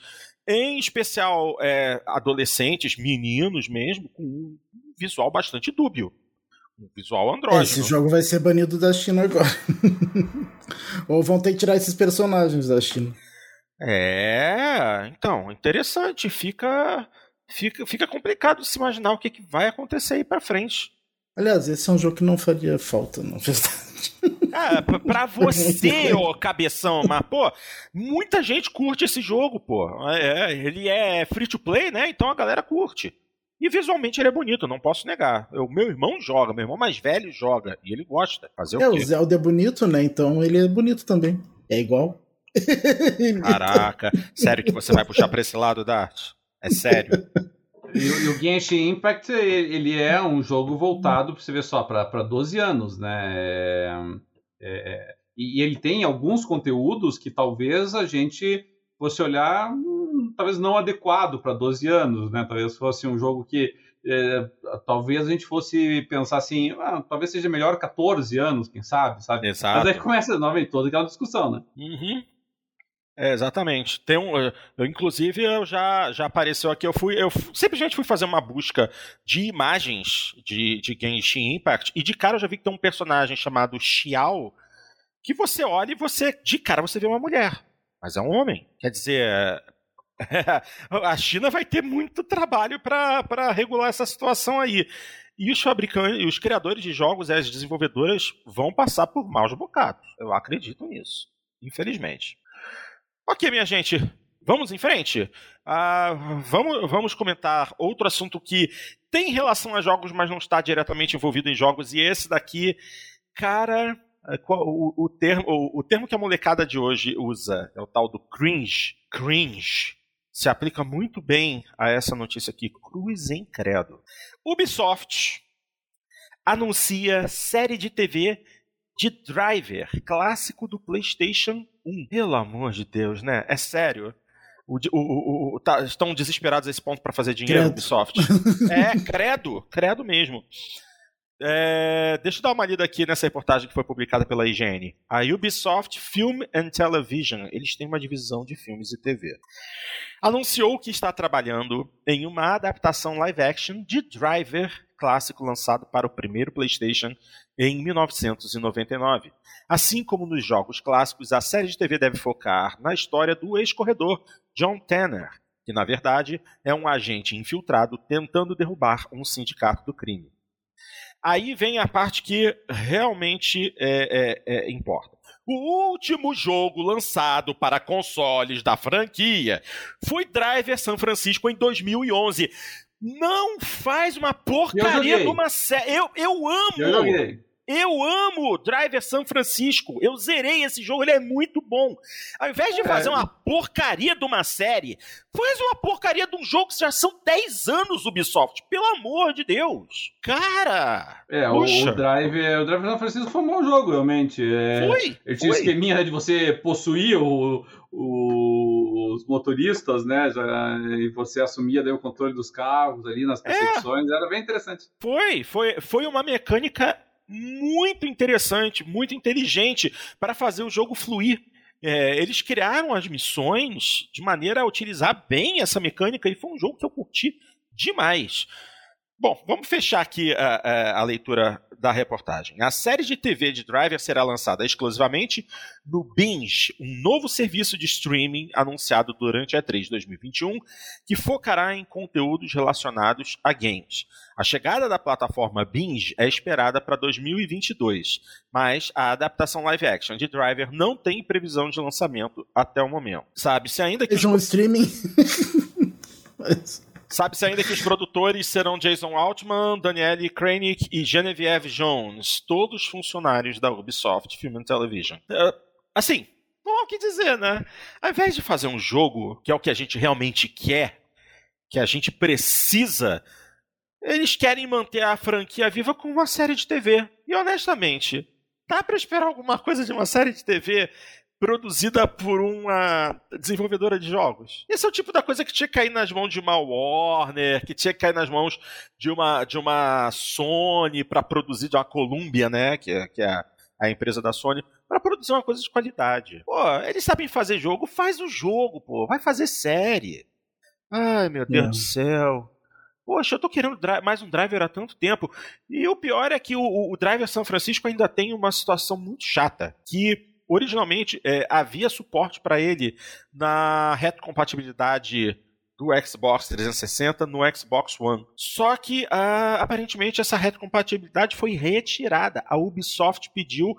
em especial é, adolescentes, meninos mesmo, com um visual bastante dúbio. Um visual andrógeno. Esse jogo vai ser banido da China agora. Ou vão ter que tirar esses personagens da China. É, então, interessante. Fica, fica, fica complicado se imaginar o que, que vai acontecer aí pra frente. Aliás, esse é um jogo que não faria falta, na verdade. É, pra você, ô cabeção, mas, pô, muita gente curte esse jogo, pô. É, ele é free to play, né? Então a galera curte. E visualmente ele é bonito, não posso negar. O meu irmão joga, meu irmão mais velho joga, e ele gosta. Fazer é, o quê? o Zelda é bonito, né? Então ele é bonito também. É igual. Caraca, sério que você vai puxar pra esse lado, Dart? É sério. E, e, o Genshin Impact, ele é um jogo voltado, pra você ver só, para 12 anos, né? É, é, é, e ele tem alguns conteúdos que talvez a gente fosse olhar, hum, talvez não adequado para 12 anos, né? Talvez fosse um jogo que é, talvez a gente fosse pensar assim, ah, talvez seja melhor 14 anos, quem sabe, sabe? Exato. Mas aí começa novamente toda aquela discussão, né? Uhum. É, exatamente. Tem um, eu, inclusive, eu já, já apareceu aqui. Eu fui, eu simplesmente fui fazer uma busca de imagens de, de Genshin Impact e de cara eu já vi que tem um personagem chamado Xiao que você olha e você, de cara, você vê uma mulher, mas é um homem. Quer dizer, a China vai ter muito trabalho para regular essa situação aí. E os fabricantes, os criadores de jogos e as desenvolvedoras vão passar por maus bocados. Eu acredito nisso, infelizmente. Ok, minha gente, vamos em frente? Uh, vamos, vamos comentar outro assunto que tem relação a jogos, mas não está diretamente envolvido em jogos, e esse daqui, cara. É, o, o, termo, o, o termo que a molecada de hoje usa é o tal do cringe. Cringe se aplica muito bem a essa notícia aqui. Cruz em credo. Ubisoft anuncia série de TV de Driver, clássico do PlayStation 1. Pelo amor de Deus, né? É sério. O, o, o, tá, estão desesperados a esse ponto para fazer dinheiro, credo. Ubisoft? é, credo, credo mesmo. É, deixa eu dar uma lida aqui nessa reportagem que foi publicada pela IGN. A Ubisoft Film and Television, eles têm uma divisão de filmes e TV, anunciou que está trabalhando em uma adaptação live action de Driver clássico lançado para o primeiro PlayStation em 1999. Assim como nos jogos clássicos, a série de TV deve focar na história do ex-corredor John Tanner, que na verdade é um agente infiltrado tentando derrubar um sindicato do crime. Aí vem a parte que realmente é, é, é, importa. O último jogo lançado para consoles da franquia foi Driver San Francisco em 2011 não faz uma porcaria de uma série. Eu, eu amo! Eu joguei. Eu amo Driver San Francisco. Eu zerei esse jogo, ele é muito bom. Ao invés de fazer uma porcaria de uma série, faz uma porcaria de um jogo que já são 10 anos Ubisoft. Pelo amor de Deus. Cara! É, o, o, Driver, o Driver San Francisco foi um bom jogo, realmente. É, foi? Ele tinha foi. esqueminha de você possuir o, o, os motoristas, né? Já, e você assumia daí o controle dos carros ali nas perseguições. É. Era bem interessante. Foi, foi, foi uma mecânica muito interessante, muito inteligente para fazer o jogo fluir. É, eles criaram as missões de maneira a utilizar bem essa mecânica e foi um jogo que eu curti demais. Bom, vamos fechar aqui a, a, a, leitura da reportagem. A série de TV de Driver será lançada exclusivamente no Binge, um novo serviço de streaming anunciado durante a E3 2021, que focará em conteúdos relacionados a games. A chegada da plataforma Binge é esperada para 2022, mas a adaptação live action de Driver não tem previsão de lançamento até o momento. Sabe-se ainda que. Vejam os... um streaming. mas... Sabe-se ainda que os produtores serão Jason Altman, Danielle Kranick e Genevieve Jones, todos funcionários da Ubisoft Film and Television. Uh, assim, não há o que dizer, né? Ao invés de fazer um jogo, que é o que a gente realmente quer, que a gente precisa, eles querem manter a franquia viva com uma série de TV. E honestamente, dá para esperar alguma coisa de uma série de TV produzida por uma desenvolvedora de jogos. Esse é o tipo da coisa que tinha que cair nas mãos de uma Warner, que tinha que cair nas mãos de uma, de uma Sony para produzir, de uma Columbia, né, que é, que é a, empresa da Sony, para produzir uma coisa de qualidade. Pô, eles sabem fazer jogo, faz o jogo, pô, vai fazer série. Ai, meu Deus do céu. Poxa, eu tô querendo mais um driver há tanto tempo. E o pior é que o, o driver São Francisco ainda tem uma situação muito chata. Que originalmente é, havia suporte para ele na retrocompatibilidade do Xbox 360 no Xbox One. Só que uh, aparentemente essa retrocompatibilidade foi retirada. A Ubisoft pediu,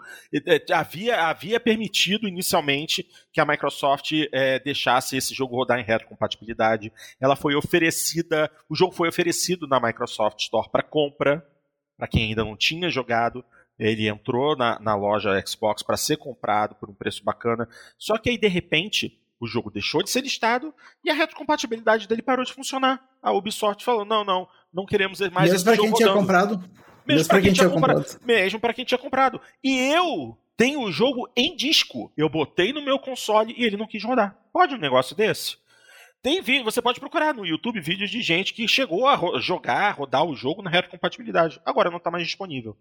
havia, havia permitido inicialmente que a Microsoft é, deixasse esse jogo rodar em retrocompatibilidade. Ela foi oferecida, o jogo foi oferecido na Microsoft Store para compra para quem ainda não tinha jogado. Ele entrou na, na loja Xbox para ser comprado por um preço bacana. Só que aí, de repente, o jogo deixou de ser listado e a retrocompatibilidade dele parou de funcionar. A Ubisoft falou: não, não, não queremos mais Mesmo esse para quem tinha comprado. Mesmo, Mesmo para quem, quem, tinha comprado. comprado. Mesmo para quem tinha comprado. E eu tenho o jogo em disco. Eu botei no meu console e ele não quis rodar. Pode um negócio desse? Tem vídeo, você pode procurar no YouTube vídeos de gente que chegou a jogar, rodar o jogo na retrocompatibilidade. Agora não está mais disponível.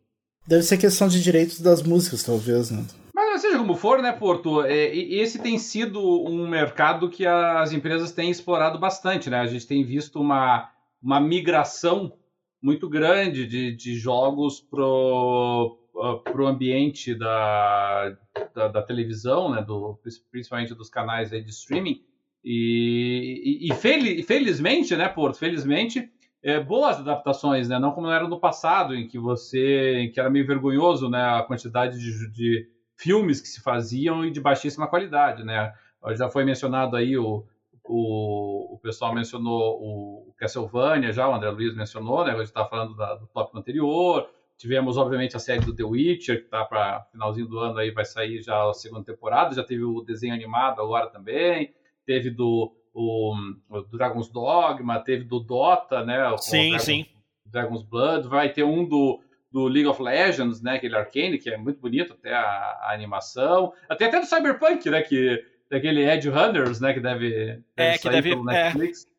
Deve ser questão de direitos das músicas, talvez, né? Mas seja como for, né, Porto, é, esse tem sido um mercado que as empresas têm explorado bastante, né? A gente tem visto uma, uma migração muito grande de, de jogos pro, pro ambiente da, da, da, televisão, né, do, principalmente dos canais de streaming. E, e, e fel, felizmente, né, Porto, felizmente, é, boas adaptações, né? Não como era no passado, em que você, em que era meio vergonhoso, né? A quantidade de, de filmes que se faziam e de baixíssima qualidade, né? Já foi mencionado aí o, o, o pessoal mencionou o Castlevania, já o André Luiz mencionou, né? A gente está falando da, do tópico anterior. Tivemos, obviamente, a série do The Witcher, que está para finalzinho do ano aí, vai sair já a segunda temporada. Já teve o desenho animado agora também. Teve do o, o Dragon's Dogma, teve do Dota, né? O, sim, o sim. Dragon's Blood, vai ter um do, do League of Legends, né? Aquele Arcane, que é muito bonito, até a, a animação. Até até do Cyberpunk, né? Que, daquele Edge Hunters, né? Que deve, deve é, que deve, Netflix. É.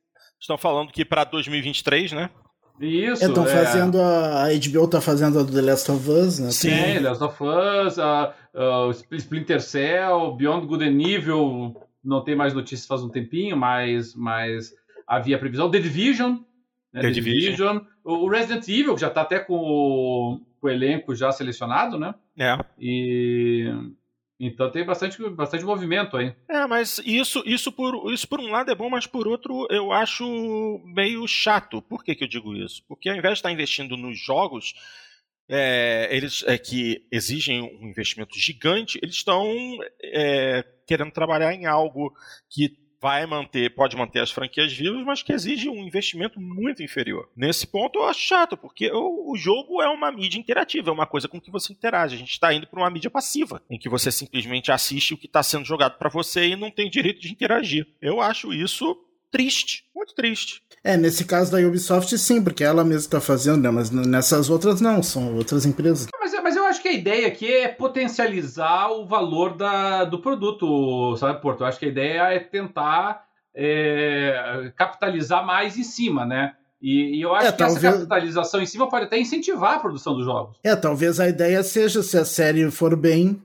Estão falando que para 2023, né? Isso. Estão é. fazendo a, a HBO tá fazendo a do The Last of Us, né? Sim, The Last of Us, a, a Splinter Cell, Beyond Good and Evil, não tem mais notícias faz um tempinho, mas, mas havia previsão. The Division, né? The, Division. O Resident Evil, que já está até com o, com o, elenco já selecionado, né? É. E então tem bastante, bastante movimento aí. É, mas isso, isso, por, isso por um lado é bom, mas por outro eu acho meio chato. Por que, que eu digo isso? Porque ao invés de estar investindo nos jogos, é, eles é, que exigem um investimento gigante, eles estão é, querendo trabalhar em algo que vai manter, pode manter as franquias vivas, mas que exige um investimento muito inferior. Nesse ponto eu acho chato, porque o, o jogo é uma mídia interativa, é uma coisa com que você interage. A gente está indo para uma mídia passiva, em que você simplesmente assiste o que está sendo jogado para você e não tem direito de interagir. Eu acho isso triste, muito triste. É, nesse caso da Ubisoft sim, porque ela mesma está fazendo, né? Mas nessas outras não, são outras empresas. Mas, mas eu acho que a ideia aqui é potencializar o valor da, do produto, sabe, Porto? Eu acho que a ideia é tentar é, capitalizar mais em cima, né? E, e eu acho é, que talvez... essa capitalização em cima pode até incentivar a produção dos jogos. É, talvez a ideia seja, se a série for bem,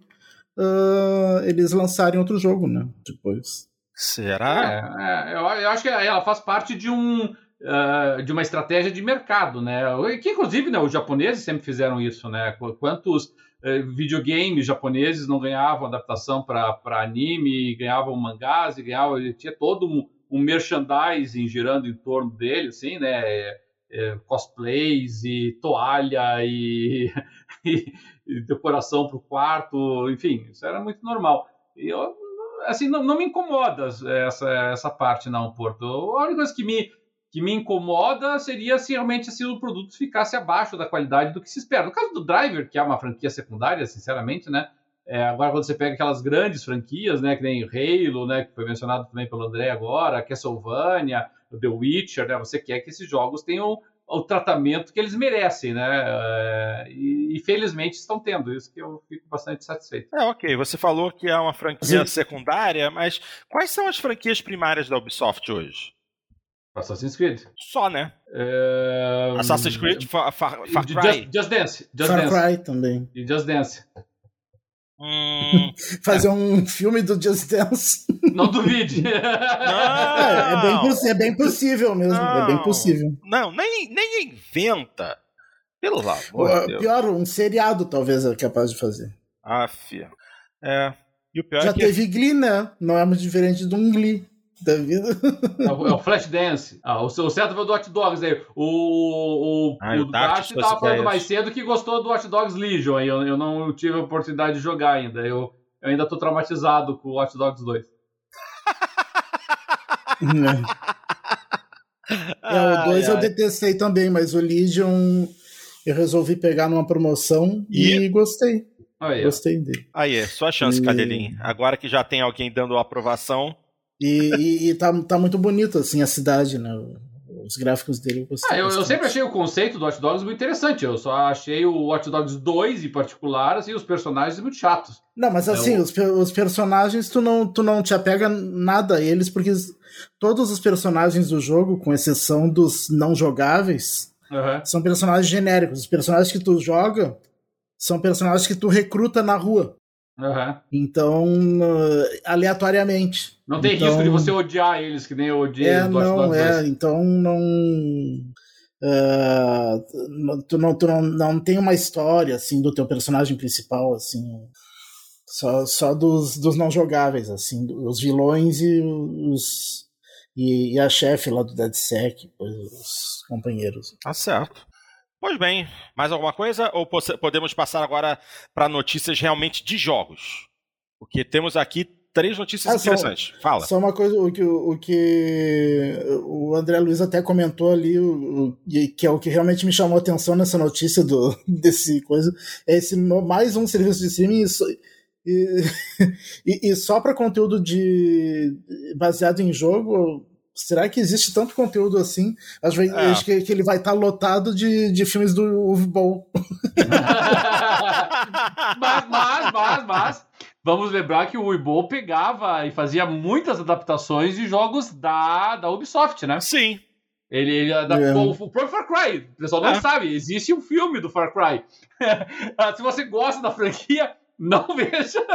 uh, eles lançarem outro jogo, né? Depois. Será? É, é, eu, eu, acho que ela faz parte de um uh, de uma estratégia de mercado, né? Que inclusive né, os japoneses sempre fizeram isso, né? Quantos uh, videogames japoneses não ganhavam adaptação para anime, ganhavam mangás, e ganhavam, tinha todo um, um merchandising girando em torno dele, assim, né? É, é, cosplays e toalha e, e, e decoração para o quarto, enfim, isso era muito normal. E eu, assim, não, não me incomoda essa, essa parte, não, Porto. A única coisa que me, que me incomoda seria se realmente assim, o produto ficasse abaixo da qualidade do que se espera. No caso do Driver, que é uma franquia secundária, sinceramente, né? É, agora, quando você pega aquelas grandes franquias, né, que nem Halo, né, que foi mencionado também pelo André agora, Castlevania, The Witcher, né, você quer que esses jogos tenham o tratamento que eles merecem, né? É, e, e, felizmente estão tendo isso que eu fico bastante satisfeito. É, ok. Você falou que é uma franquia Sim. secundária, mas quais são as franquias primárias da Ubisoft hoje? Assassin's Creed. Só, né? É... Assassin's Creed, Far, Far, Far Cry. Just, Just Dance. Just Far Dance. Cry também. E Just Dance. Hum, Fazer é. um filme do Just Dance. Não duvide. Não, é, é, bem, é bem possível mesmo. Não, é bem possível. Não, nem, nem inventa. Pelo amor de Deus. Pior, um seriado talvez é capaz de fazer. Ah, filho. É. E o pior Já é que... teve Glee, né? Não é muito diferente de um Glee da vida. É o, é o Flashdance. Ah, o, o certo foi do Hot Dogs aí. O, o, ah, o, o Darcy tava falando mais cedo que gostou do Hot Dogs Legion. Aí eu, eu não tive a oportunidade de jogar ainda. Eu, eu ainda tô traumatizado com o Hot Dogs 2. é, o 2 eu detestei também, mas o Legion eu resolvi pegar numa promoção e, e gostei. Aí, Gostei dele. Aí, é sua chance, e... Cadelinho. Agora que já tem alguém dando aprovação, e, e, tá, tá muito bonito, assim, a cidade, né? Os gráficos dele. Eu, ah, eu, eu, sempre achei o conceito do Watch Dogs muito interessante. Eu só achei o Watch Dogs 2 em particular, assim, os personagens muito chatos. Não, mas assim, então... os, os personagens, tu não, tu não te apega nada a eles, porque todos os personagens do jogo, com exceção dos não jogáveis, uhum. são personagens genéricos. Os personagens que tu joga são personagens que tu recruta na rua. Uhum. Então, aleatoriamente. Não tem então, risco de você odiar eles, que nem eu odiei é, não, é, Então não. Uh, tu não, tu não, não tem uma história assim do teu personagem principal assim só, só dos, dos não jogáveis assim os vilões e os e, e a chefe lá do DeadSec os companheiros tá certo Pois bem, mais alguma coisa? Ou podemos passar agora para notícias realmente de jogos? Porque temos aqui três notícias ah, interessantes. Só, Fala. Só uma coisa, o que o, que o André Luiz até comentou ali, o, que é o que realmente me chamou a atenção nessa notícia do, desse coisa, é esse mais um serviço de streaming e, e, e só para conteúdo de baseado em jogo será que existe tanto conteúdo assim? Acho, é. acho que, que, ele vai estar tá lotado de, de filmes do Uwe Boll. mas, mas, mas, mas, vamos lembrar que o Uwe Boll pegava e fazia muitas adaptações de jogos da, da Ubisoft, né? Sim. Ele, ele adaptou é. o próprio Far Cry. O pessoal não é. sabe, existe um filme do Far Cry. Se você gosta da franquia, não veja.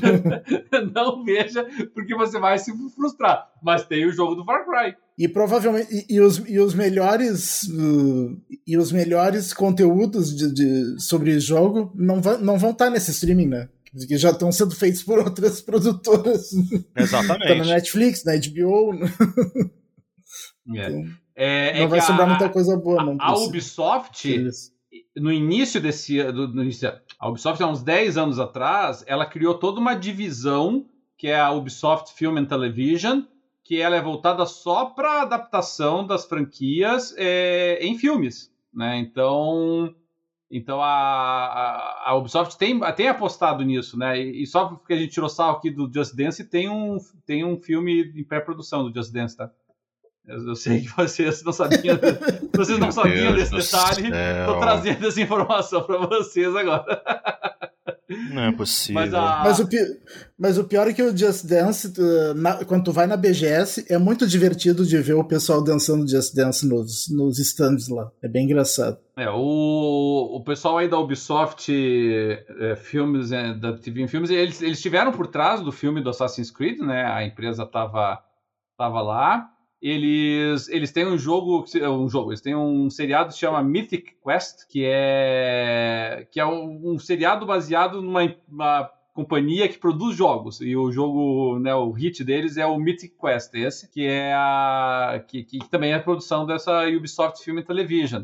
não veja, porque você vai se frustrar. Mas tem o jogo do Far Cry. E provavelmente. E, e os, e os melhores. Uh, e os melhores conteúdos de, de, sobre o jogo não, va, não vão estar nesse streaming, né? Que já estão sendo feitos por outras produtoras. Exatamente. tá na Netflix, na HBO. É. Então, é, é não vai sobrar a, muita coisa boa, não. A Ubisoft, no início desse. Do, no início, a Ubisoft, há uns 10 anos atrás, ela criou toda uma divisão que é a Ubisoft Film and Television, que ela é voltada só para adaptação das franquias é, em filmes, né? Então, então a, a, a, Ubisoft tem, tem apostado nisso, né? E, e, só porque a gente tirou sal aqui do Just Dance, tem um, tem um filme em pré-produção do Just Dance, tá? Eu sei que vocês não sabiam, vocês não sabiam desse detalhe. Estou trazendo essa informação para vocês agora. Não é possível. Mas, a... mas, o, mas, o, pior é que o Just Dance, na, quando tu vai na BGS, é muito divertido de ver o pessoal dançando Just Dance nos, nos stands lá. É bem engraçado. É, o, o pessoal aí da Ubisoft é, Filmes, é, da TV Filmes, eles, eles estiveram por trás do filme do Assassin's Creed, né? A empresa estava tava lá. Eles, eles têm um jogo, um jogo, eles têm um seriado que se chama Mythic Quest, que é que é um, um seriado baseado numa companhia que produz jogos. E o jogo, né, o hit deles é o Mythic Quest, esse, que é a que, que também é a produção dessa Ubisoft Film Television.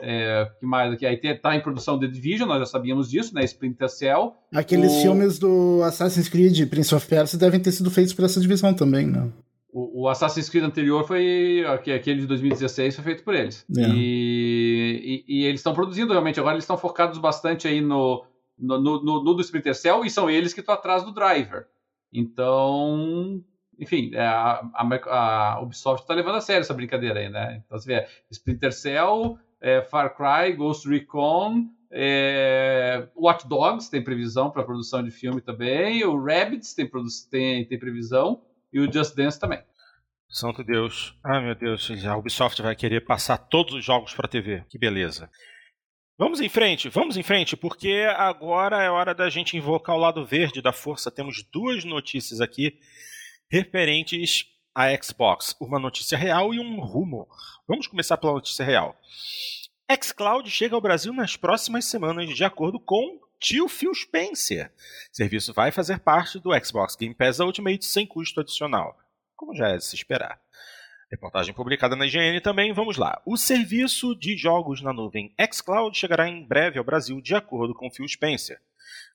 É, que mais aqui? Aí tá em produção The Division, nós já sabíamos disso, né? Splinter Cell. Aqueles o... filmes do Assassin's Creed Prince of Persia devem ter sido feitos por essa divisão também, né? O, o, Assassin's Creed anterior foi. Aquele de 2016 foi feito por eles. É. E, e, e, eles estão produzindo realmente. Agora eles estão focados bastante aí no, no, no, no, do Splinter Cell e são eles que estão atrás do driver. Então. Enfim, é, a, a, a Ubisoft está levando a sério essa brincadeira aí, né? Então você vê Splinter Cell, é, Far Cry, Ghost Recon, é, Watch Dogs tem previsão para produção de filme também, o Rabbids tem, tem, tem previsão e o Just Dance também. Santo Deus. Ai meu Deus, a Ubisoft vai querer passar todos os jogos para TV. Que beleza. Vamos em frente, vamos em frente, porque agora é hora da gente invocar o lado verde da força. Temos duas notícias aqui referentes à Xbox, uma notícia real e um rumor. Vamos começar pela notícia real. xCloud chega ao Brasil nas próximas semanas, de acordo com tio Phil Spencer. O serviço vai fazer parte do Xbox Game Pass Ultimate sem custo adicional, como já é de se esperar. Reportagem publicada na IGN também, vamos lá. O serviço de jogos na nuvem xCloud chegará em breve ao Brasil, de acordo com Phil Spencer.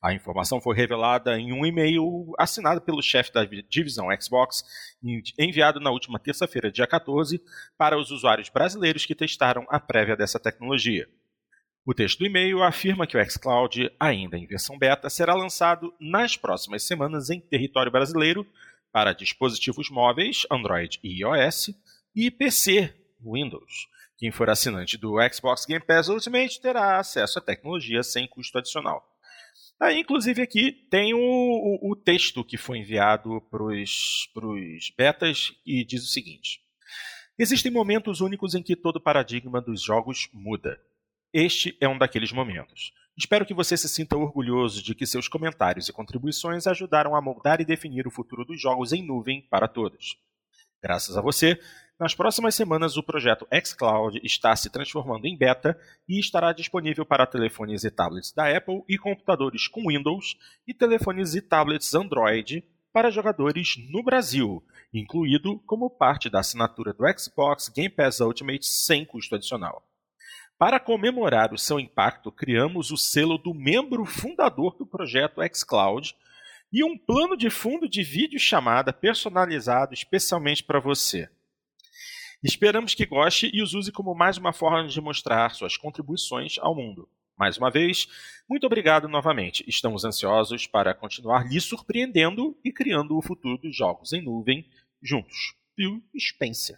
A informação foi revelada em um e-mail assinado pelo chefe da divisão Xbox, enviado na última terça-feira, dia 14, para os usuários brasileiros que testaram a prévia dessa tecnologia. O texto do e-mail afirma que o xCloud, ainda em versão beta, será lançado nas próximas semanas em território brasileiro para dispositivos móveis, Android e iOS, e PC, Windows. Quem for assinante do Xbox Game Pass Ultimate terá acesso à tecnologia sem custo adicional. Aí, inclusive, aqui tem o, o, o texto que foi enviado para os betas e diz o seguinte: Existem momentos únicos em que todo o paradigma dos jogos muda. Este é um daqueles momentos. Espero que você se sinta orgulhoso de que seus comentários e contribuições ajudaram a moldar e definir o futuro dos jogos em nuvem para todos. Graças a você, nas próximas semanas o projeto xCloud está se transformando em beta e estará disponível para telefones e tablets da Apple e computadores com Windows e telefones e tablets Android para jogadores no Brasil, incluído como parte da assinatura do Xbox Game Pass Ultimate sem custo adicional. Para comemorar o seu impacto, criamos o selo do membro fundador do projeto xCloud e um plano de fundo de vídeo chamada personalizado especialmente para você. Esperamos que goste e os use como mais uma forma de mostrar suas contribuições ao mundo. Mais uma vez, muito obrigado novamente. Estamos ansiosos para continuar lhe surpreendendo e criando o futuro dos jogos em nuvem juntos. Phil Spencer.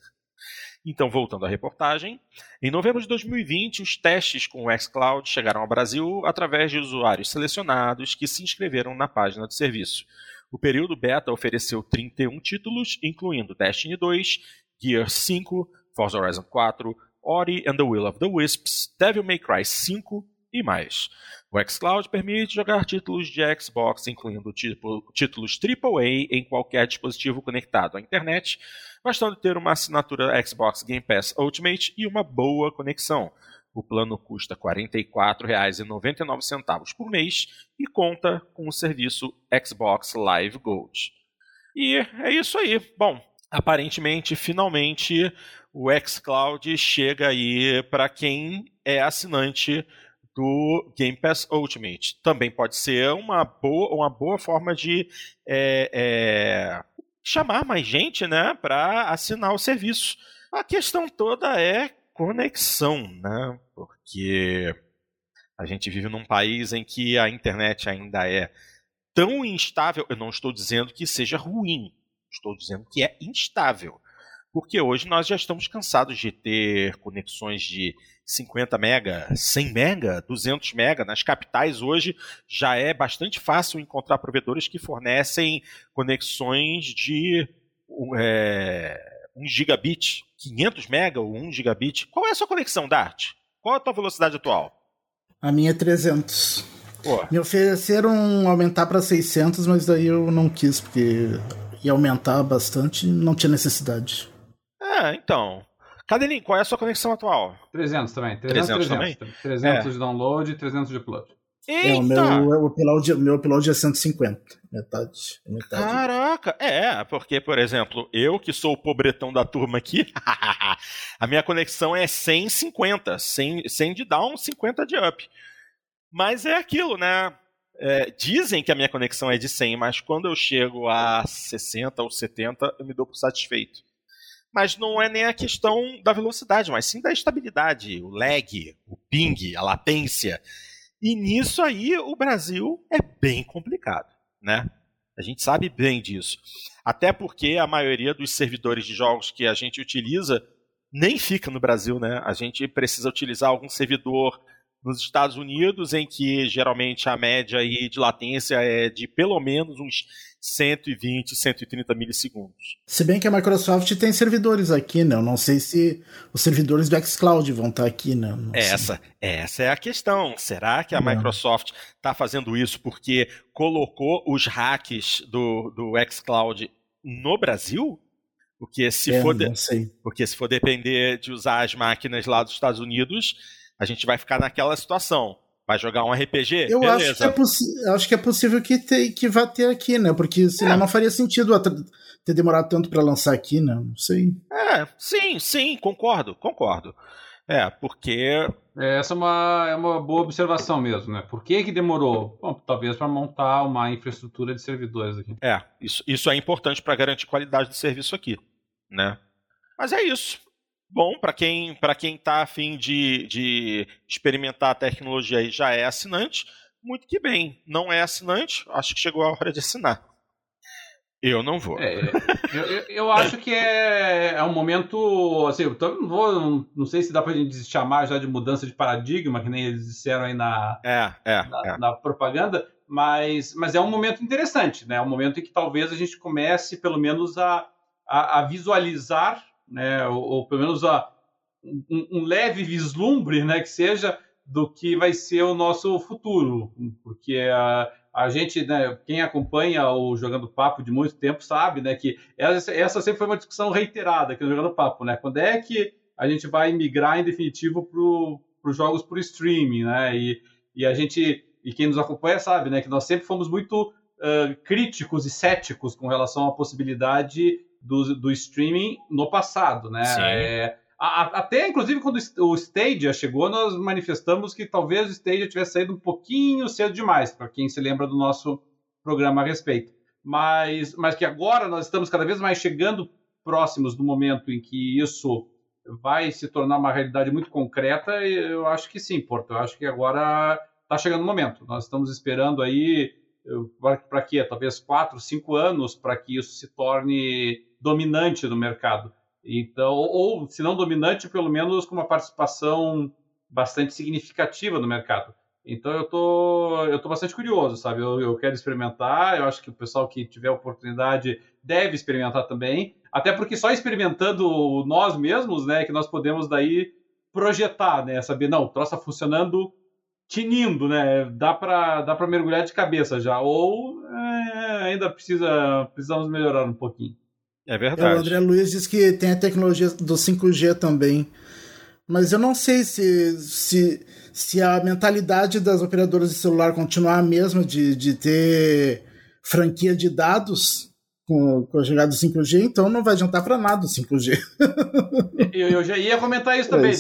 Então, voltando à reportagem, em novembro de 2020, os testes com o xCloud chegaram ao Brasil através de usuários selecionados que se inscreveram na página do serviço. O período beta ofereceu 31 títulos, incluindo Destiny 2, Gear 5, Forza Horizon 4, Ori and the Will of the Wisps, Devil May Cry 5 e mais. O xCloud permite jogar títulos de Xbox, incluindo tipo, títulos AAA, em qualquer dispositivo conectado à internet, bastando ter uma assinatura Xbox Game Pass Ultimate e uma boa conexão. O plano custa R$ 44,99 por mês e conta com o serviço Xbox Live Gold. E é isso aí. Bom, aparentemente, finalmente, o xCloud chega aí para quem é assinante do Game Pass Ultimate. Também pode ser uma boa, uma boa forma de é, é, chamar mais gente né, para assinar o serviço. A questão toda é conexão, né? Porque a gente vive num país em que a internet ainda é tão instável. Eu não estou dizendo que seja ruim, estou dizendo que é instável. Porque hoje nós já estamos cansados de ter conexões de 50 mega, 100 mega, 200 mega. Nas capitais hoje já é bastante fácil encontrar provedores que fornecem conexões de é, 1 gigabit, 500 mega ou 1 gigabit. Qual é a sua conexão, Dart? Qual é a tua velocidade atual? A minha é 300. Pô. Me ofereceram aumentar para 600, mas daí eu não quis, porque ia aumentar bastante e não tinha necessidade. É, então. Cadelinho, qual é a sua conexão atual? 300 também. 300, 300, 300 também? 300 é. de download e 300 de upload. Eita! É, o meu upload, meu upload é 150. Metade, metade. Caraca! É, porque, por exemplo, eu que sou o pobretão da turma aqui, a minha conexão é 150. 100, 100 de down, 50 de up. Mas é aquilo, né? É, dizem que a minha conexão é de 100, mas quando eu chego a 60 ou 70, eu me dou por satisfeito. Mas não é nem a questão da velocidade, mas sim da estabilidade, o lag, o ping, a latência. E nisso aí o Brasil é bem complicado, né? A gente sabe bem disso. Até porque a maioria dos servidores de jogos que a gente utiliza nem fica no Brasil, né? A gente precisa utilizar algum servidor nos Estados Unidos, em que geralmente a média aí de latência é de pelo menos uns 120, 130 milissegundos. Se bem que a Microsoft tem servidores aqui, né? Eu não sei se os servidores do xCloud vão estar aqui, né? essa, essa é a questão. Será que a não. Microsoft está fazendo isso porque colocou os hacks do, do xCloud no Brasil? Porque se, é, for de... porque se for depender de usar as máquinas lá dos Estados Unidos, a gente vai ficar naquela situação. Vai jogar um RPG? Eu acho que, é acho que é possível que, te, que vá ter aqui, né? Porque senão é. não faria sentido ter demorado tanto para lançar aqui, né? Não sei. É, sim, sim, concordo, concordo. É, porque. É, essa é uma, é uma boa observação mesmo, né? Por que, que demorou? Bom, talvez para montar uma infraestrutura de servidores aqui. É, isso, isso é importante para garantir qualidade de serviço aqui, né? Mas é isso bom para quem para quem está afim de, de experimentar a tecnologia e já é assinante, muito que bem. Não é assinante, acho que chegou a hora de assinar. Eu não vou. É, eu, eu, acho que é, é um momento. Assim, eu não, vou, não sei se dá pra gente chamar já de mudança de paradigma, que nem eles disseram aí na, é, é, na, é. na, propaganda, mas, mas é um momento interessante, né? É um momento em que talvez a gente comece, pelo menos, a, a, a visualizar né, ou, ou pelo menos a, um, um, leve vislumbre, né, que seja do que vai ser o nosso futuro, porque a, a gente, né, quem acompanha o Jogando Papo de muito tempo sabe, né, que essa, essa sempre foi uma discussão reiterada aqui no Jogando Papo, né, quando é que a gente vai migrar em definitivo para os jogos por streaming, né, e, e a gente, e quem nos acompanha sabe, né, que nós sempre fomos muito uh, críticos e céticos com relação à possibilidade do, do streaming no passado, né? É, a, até, inclusive, quando o Stadia chegou, nós manifestamos que talvez o Stadia tivesse saído um pouquinho cedo demais, para quem se lembra do nosso programa a respeito. Mas, mas que agora nós estamos cada vez mais chegando próximos do momento em que isso vai se tornar uma realidade muito concreta, eu acho que sim, Porto. Eu acho que agora está chegando o momento. Nós estamos esperando aí para quê? Talvez quatro, cinco anos para que isso se torne dominante no mercado. Então, ou, se não dominante, pelo menos com uma participação bastante significativa no mercado. Então eu tô, eu tô bastante curioso, sabe? Eu, eu quero experimentar, eu acho que o pessoal que tiver oportunidade deve experimentar também, até porque só experimentando nós mesmos, né, que nós podemos daí projetar, né, saber, não, o troço está funcionando tinindo, né, dá para dá mergulhar de cabeça já, ou é, ainda precisa, precisamos melhorar um pouquinho. É verdade. É, o André Luiz diz que tem a tecnologia do 5G também. Mas eu não sei se, se, se a mentalidade das operadoras de celular continuar a mesma de, de ter franquia de dados com, com a chegada do 5G, então não vai adiantar para nada o 5G. eu, eu, já ia comentar isso também, é.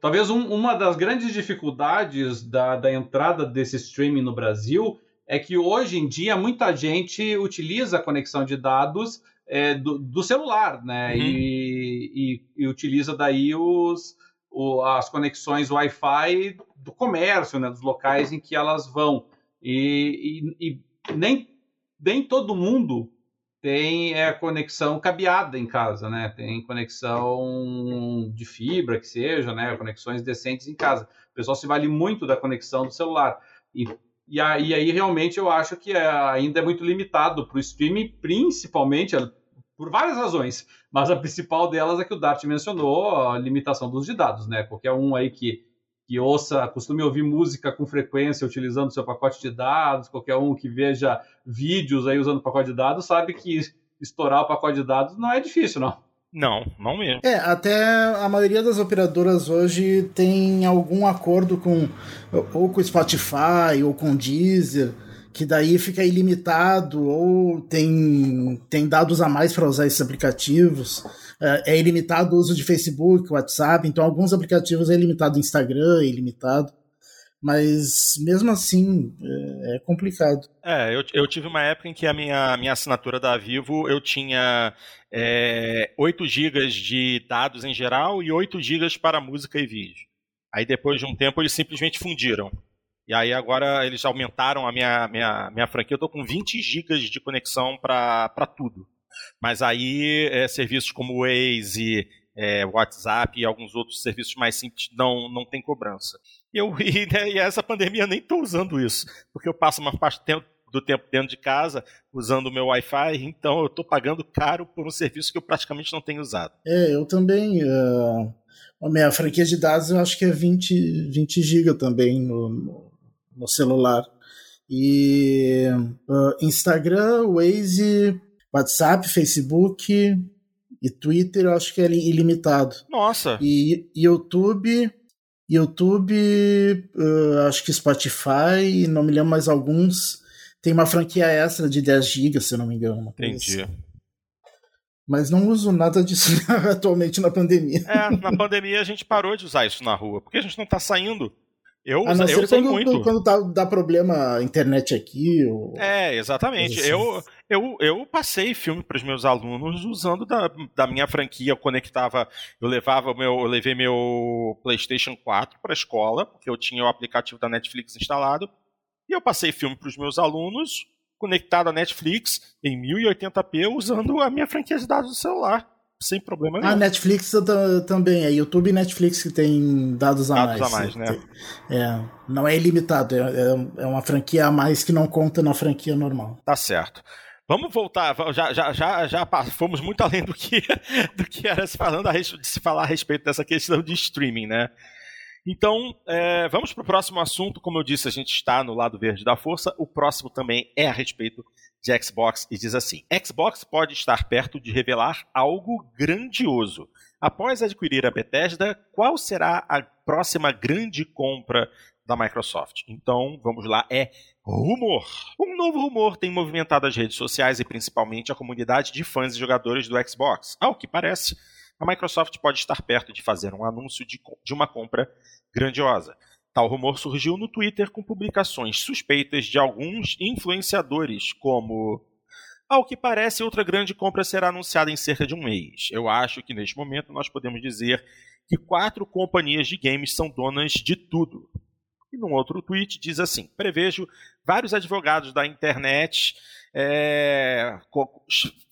Talvez um, uma das grandes dificuldades da, da entrada desse streaming no Brasil é que hoje em dia muita gente utiliza a conexão de dados é, do, do, celular, né? Uhum. E, e, e, utiliza daí os, o, as conexões Wi-Fi do comércio, né? Dos locais em que elas vão. E, e, e nem, nem todo mundo tem é, conexão cabeada em casa, né? Tem conexão de fibra, que seja, né? Conexões decentes em casa. O pessoal se vale muito da conexão do celular. E e aí, aí realmente eu acho que é, ainda é muito limitado para o streaming, principalmente por várias razões, mas a principal delas é que o Dart mencionou, a limitação dos de dados, né? Qualquer um aí que, que ouça, costume ouvir música com frequência utilizando seu pacote de dados, qualquer um que veja vídeos aí usando pacote de dados, sabe que estourar o pacote de dados não é difícil, não. Não, não mesmo. É, até a maioria das operadoras hoje tem algum acordo com ou com Spotify ou com Deezer, que daí fica ilimitado ou tem, tem dados a mais para usar esses aplicativos. É, é ilimitado o uso de Facebook, WhatsApp, então alguns aplicativos é limitado Instagram, é ilimitado. Mas mesmo assim é, é complicado. É, eu, eu tive uma época em que a minha, minha assinatura da Vivo eu tinha é, 8 GB de dados em geral e 8 GB para música e vídeo. Aí depois de um tempo eles simplesmente fundiram. E aí agora eles aumentaram a minha, minha, minha franquia. Eu estou com 20 GB de conexão para tudo. Mas aí é, serviços como Waze, é, WhatsApp e alguns outros serviços mais simples não, não tem cobrança. Eu, e, né, e essa pandemia nem estou usando isso, porque eu passo uma parte do tempo dentro de casa usando o meu Wi-Fi, então eu estou pagando caro por um serviço que eu praticamente não tenho usado. É, eu também. Uh, a minha franquia de dados eu acho que é 20, 20 GB também no, no, celular. E uh, Instagram, Waze, WhatsApp, Facebook, e Twitter eu acho que é ilimitado. Nossa! E YouTube. YouTube, uh, acho que Spotify, não me lembro mais alguns. Tem uma franquia extra de 10 GB, se eu não me engano. Entendi. Assim. Mas não uso nada disso atualmente na pandemia. É, na pandemia a gente parou de usar isso na rua, porque a gente não tá saindo. Eu, a não eu quando, muito. quando tá, dá problema a internet aqui. Ou... É, exatamente. Assim. Eu, eu, eu passei filme para os meus alunos usando da, da minha franquia. Eu conectava, eu levava meu, eu levei meu PlayStation 4 para a escola, porque eu tinha o aplicativo da Netflix instalado. E eu passei filme para os meus alunos conectado à Netflix em 1080p usando a minha franquia de dados do celular sem problema nenhum. A Netflix também, é YouTube e Netflix que tem dados a dados mais. a mais, né? É, não é ilimitado, é, é, é uma franquia a mais que não conta na franquia normal. Tá certo. Vamos voltar, já, já, já, já fomos muito além do que, do que era se, falando a, de se falar a respeito dessa questão de streaming, né? Então, é, vamos para o próximo assunto. Como eu disse, a gente está no lado verde da força. O próximo também é a respeito de Xbox e diz assim: Xbox pode estar perto de revelar algo grandioso. Após adquirir a Bethesda, qual será a próxima grande compra da Microsoft? Então, vamos lá, é rumor. Um novo rumor tem movimentado as redes sociais e principalmente a comunidade de fãs e jogadores do Xbox. Ao que parece, a Microsoft pode estar perto de fazer um anúncio de, de uma compra grandiosa. Tal rumor surgiu no Twitter com publicações suspeitas de alguns influenciadores, como. Ao que parece, outra grande compra será anunciada em cerca de um mês. Eu acho que neste momento nós podemos dizer que quatro companhias de games são donas de tudo. E num outro tweet diz assim: prevejo vários advogados da internet é,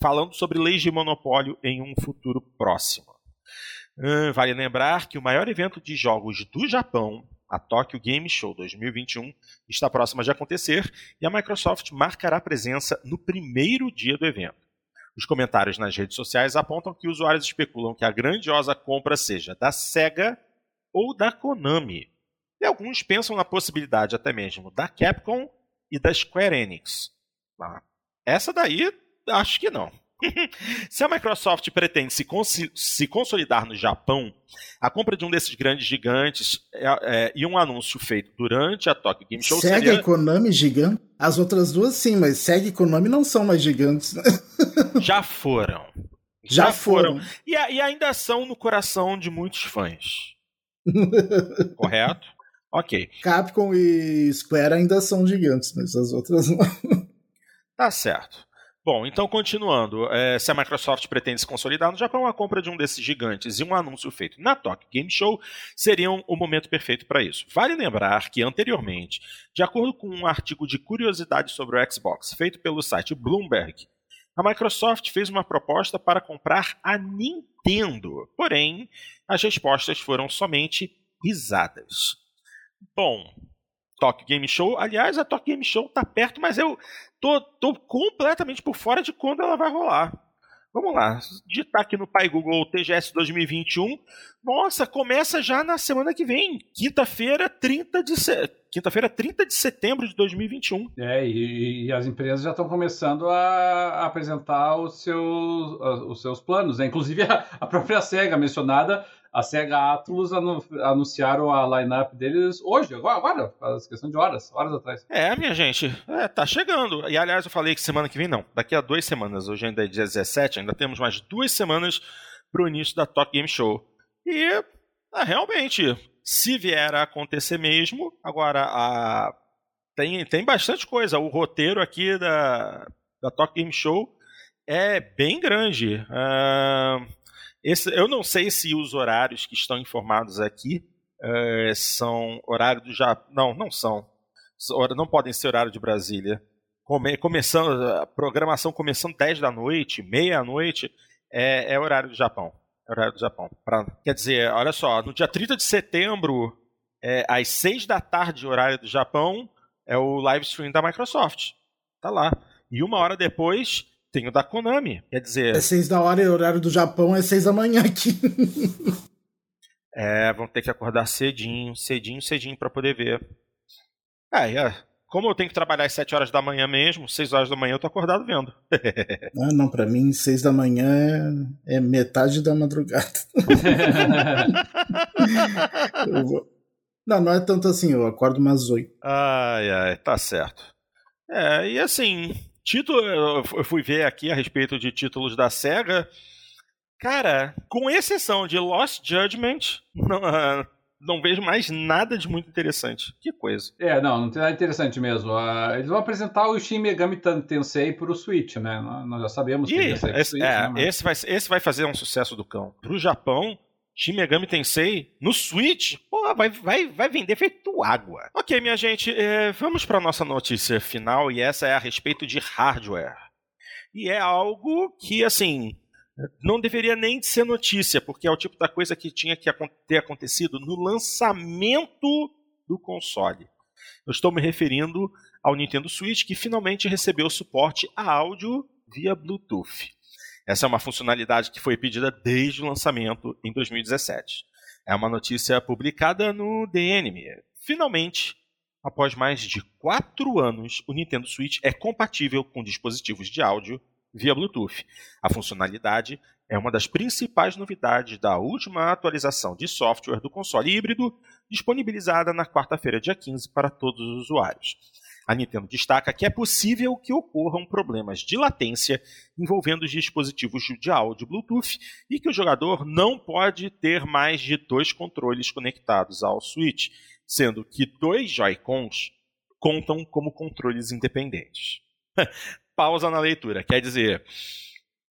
falando sobre leis de monopólio em um futuro próximo. Hum, vale lembrar que o maior evento de jogos do Japão a Tokyo Game Show 2021 está próxima de acontecer e a Microsoft marcará presença no primeiro dia do evento. Os comentários nas redes sociais apontam que usuários especulam que a grandiosa compra seja da Sega ou da Konami. E alguns pensam na possibilidade até mesmo da Capcom e da Square Enix. Essa daí, acho que não. Se a Microsoft pretende se, cons se, consolidar no Japão, a compra de um desses grandes gigantes é, é, e um anúncio feito durante a Tokyo Game Show Sega seria... e Konami gigante? As outras duas sim, mas Sega e Konami não são mais gigantes. Já foram. Já, Já foram. foram. E, e, ainda são no coração de muitos fãs. Correto? Ok. Capcom e Square ainda são gigantes, mas as outras não. Tá certo. Bom, então continuando, é, se a Microsoft pretende se consolidar no Japão, a compra de um desses gigantes e um anúncio feito na Tokyo Game Show seriam o momento perfeito para isso. Vale lembrar que anteriormente, de acordo com um artigo de curiosidade sobre o Xbox feito pelo site Bloomberg, a Microsoft fez uma proposta para comprar a Nintendo. Porém, as respostas foram somente risadas. Bom, Tokyo Game Show. Aliás, a Tokyo Game Show tá perto, mas eu tô, tô completamente por fora de quando ela vai rolar. Vamos lá, digitar aqui no Pai Google TGS 2021. Nossa, começa já na semana que vem, quinta-feira, 30 de quinta-feira, 30 de setembro de 2021. É, e, e as empresas já estão começando a, apresentar os seus, os seus planos, né? Inclusive a, a própria SEGA mencionada a SEGA Atlus anunciaram a lineup deles hoje, agora, agora, faz questão de horas, horas atrás. É, minha gente, é, tá chegando. E aliás, eu falei que semana que vem não, daqui a duas semanas, hoje ainda é dia 17, ainda temos mais duas semanas pro início da Talk Game Show. E é, realmente, se vier a acontecer mesmo, agora a tem, tem bastante coisa. O roteiro aqui da, da Talk Game Show é bem grande. Uh, esse, eu não sei se os horários que estão informados aqui uh, são horário do Japão. Não, não são. Não podem ser horário de Brasília. Come, começando, a programação começando 10 da noite, meia-noite, é, é, horário do Japão. É horário do Japão. Pra, quer dizer, olha só, no dia 30 de setembro, é, às 6 da tarde, horário do Japão, é o live stream da Microsoft. Tá lá. E uma hora depois, tem o da Konami. Quer dizer. É seis da hora e o horário do Japão é seis da manhã aqui. é, vão ter que acordar cedinho, cedinho, cedinho para poder ver. É, é, como eu tenho que trabalhar às sete horas da manhã mesmo, seis horas da manhã eu tô acordado vendo. ah, não, para mim seis da manhã é, é metade da madrugada. vou... Não, não é tanto assim, eu acordo umas oito. Ai, ai, tá certo. É, e assim, Título, eu fui ver aqui a respeito de títulos da SEGA. Cara, com exceção de Lost Judgment, não, não vejo mais nada de muito interessante. Que coisa. É, não, não tem nada interessante mesmo. Uh, eles vão apresentar o Shin Megami Tensei pro Switch, né? Nós já sabemos que e, esse, Switch, é, né, esse, vai, esse vai fazer um sucesso do cão. Pro Japão, Shin Megami Tensei no Switch, pô, vai, vai, vai vender feito água. Ok, minha gente, é, vamos para nossa notícia final e essa é a respeito de hardware. E é algo que, assim, não deveria nem ser notícia, porque é o tipo da coisa que tinha que ter acontecido no lançamento do console. Eu estou me referindo ao Nintendo Switch, que finalmente recebeu suporte a áudio via Bluetooth. Essa é uma funcionalidade que foi pedida desde o lançamento em 2017. É uma notícia publicada no DNM. Finalmente, após mais de quatro anos, o Nintendo Switch é compatível com dispositivos de áudio via Bluetooth. A funcionalidade é uma das principais novidades da última atualização de software do console híbrido, disponibilizada na quarta-feira, dia 15, para todos os usuários. A Nintendo destaca que é possível que ocorram problemas de latência envolvendo os dispositivos de áudio Bluetooth e que o jogador não pode ter mais de dois controles conectados ao Switch, sendo que dois Joy-Cons contam como controles independentes. Pausa na leitura, quer dizer,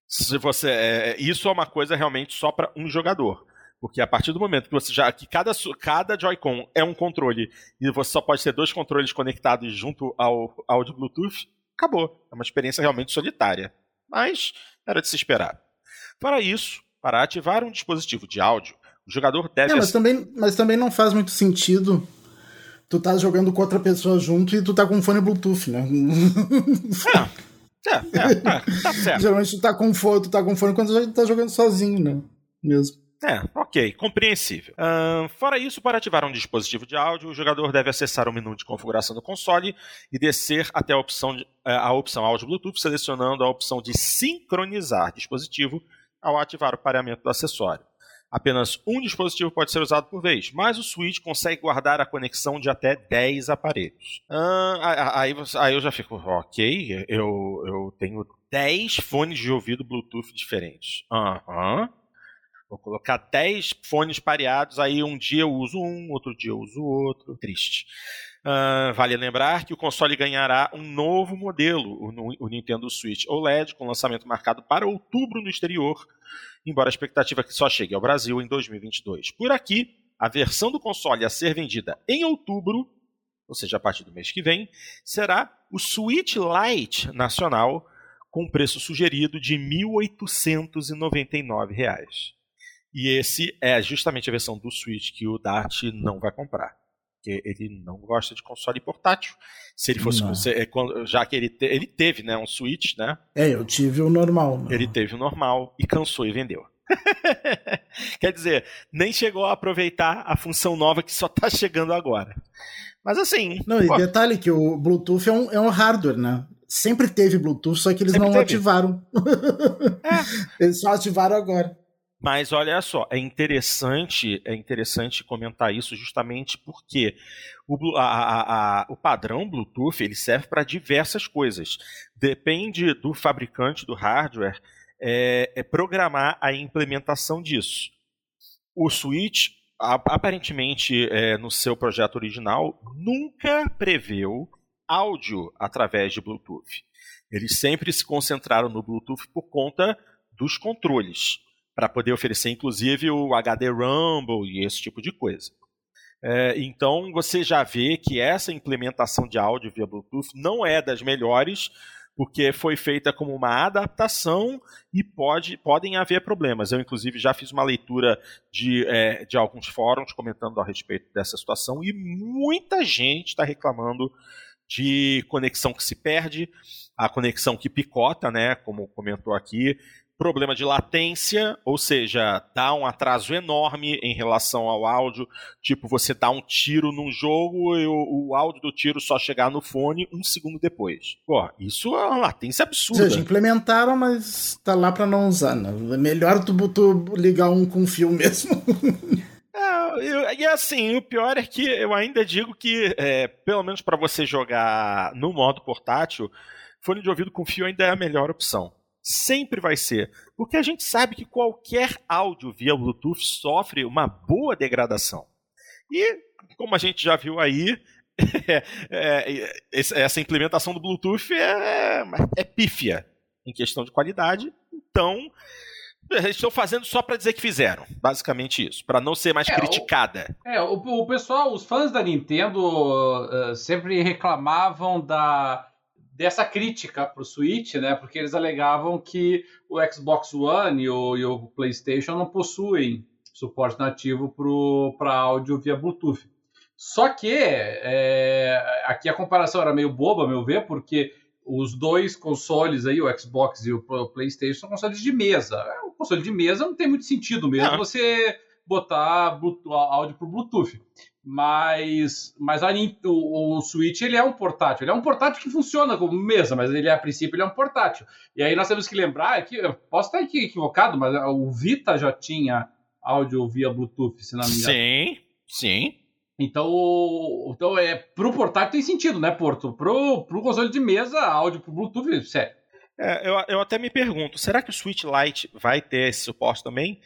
se você, é, isso é uma coisa realmente só para um jogador. Porque a partir do momento que você já. que cada, cada Joy-Con é um controle e você só pode ter dois controles conectados junto ao áudio Bluetooth, acabou. É uma experiência realmente solitária. Mas era de se esperar. Para isso, para ativar um dispositivo de áudio, o jogador deve. É, mas, também, mas também não faz muito sentido tu tá jogando com outra pessoa junto e tu tá com um fone Bluetooth, né? É, é, é, é tá certo. Geralmente tu tá com fone, tu tá com fone quando tu tá jogando sozinho, né? Mesmo. É, ok, compreensível. Uh, fora isso, para ativar um dispositivo de áudio, o jogador deve acessar o menu de configuração do console e descer até a opção, de, uh, a opção áudio Bluetooth, selecionando a opção de sincronizar dispositivo ao ativar o pareamento do acessório. Apenas um dispositivo pode ser usado por vez, mas o Switch consegue guardar a conexão de até 10 aparelhos. Aí, aí, eu já fico, ok, eu, eu tenho 10 fones de ouvido Bluetooth diferentes. Aham. Vou colocar 10 fones pareados, aí um dia eu uso um, outro dia eu uso outro. Triste. Uh, vale lembrar que o console ganhará um novo modelo, o, o Nintendo Switch OLED, com lançamento marcado para outubro no exterior, embora a expectativa é que só chegue ao Brasil em 2022. Por aqui, a versão do console a ser vendida em outubro, ou seja, a partir do mês que vem, será o Switch Lite nacional, com preço sugerido de R$ 1.899. E esse é justamente a versão do Switch que o Dart não vai comprar. porque ele não gosta de console portátil. Se ele fosse, é, já que ele, te, ele teve, né, um Switch, né? É, eu tive o normal. Né? Ele teve o normal e cansou e vendeu. Quer dizer, nem chegou a aproveitar a função nova que só está chegando agora. Mas assim. Não, pô, e detalhe que o Bluetooth é um, é um hardware, né? Sempre teve Bluetooth, só que eles não teve. ativaram. É. Eles só ativaram agora. Mas olha só, é interessante, é interessante comentar isso justamente porque o, a, a, o padrão Bluetooth ele serve para diversas coisas. Depende do fabricante do hardware é, é programar a implementação disso. O Switch, aparentemente, é, no seu projeto original, nunca preveu áudio através de Bluetooth. Eles sempre se concentraram no Bluetooth por conta dos controles para poder oferecer inclusive o HD Rumble e esse tipo de coisa. É, então você já vê que essa implementação de áudio via Bluetooth não é das melhores, porque foi feita como uma adaptação e pode, podem haver problemas. Eu, inclusive, já fiz uma leitura de, é, de alguns fóruns comentando a respeito dessa situação e muita gente está reclamando de conexão que se perde, a conexão que picota, né, como comentou aqui, problema de latência, ou seja, dá um atraso enorme em relação ao áudio. Tipo, você dá um tiro num jogo e o, o áudio do tiro só chegar no fone um segundo depois. Pô, isso é uma latência absurda. Ou seja, implementaram, mas tá lá para não usar. Né? É melhor tu, tu ligar um com fio mesmo. É, e assim, o pior é que eu ainda digo que, é, pelo menos para você jogar no modo portátil, fone de ouvido com fio ainda é a melhor opção. Sempre vai ser. Porque a gente sabe que qualquer áudio via Bluetooth sofre uma boa degradação. E, como a gente já viu aí, é, é, essa implementação do Bluetooth é, é pífia em questão de qualidade. Então, eles estão fazendo só para dizer que fizeram, basicamente isso, para não ser mais é, criticada. O, é, o, o, pessoal, os fãs da Nintendo uh, sempre reclamavam da dessa crítica para o Switch, né? Porque eles alegavam que o Xbox One e o, e o PlayStation não possuem suporte nativo para áudio via Bluetooth. Só que é, aqui a comparação era meio boba, a meu ver, porque os dois consoles aí, o Xbox e o PlayStation, são consoles de mesa. O console de mesa não tem muito sentido mesmo você botar áudio por Bluetooth. Mas, mas a, o, o, Switch ele é um portátil. Ele é um portátil que funciona como mesa, mas ele a princípio ele é um portátil. E aí nós temos que lembrar que eu posso estar equivocado, mas o Vita já tinha áudio via Bluetooth, se não me engano. Sim, sim. Então, então é pro portátil tem sentido, né, Porto? Pro, pro console de mesa, áudio pro Bluetooth, sério. É, eu, eu até me pergunto, será que o Switch Lite vai ter esse suporte também?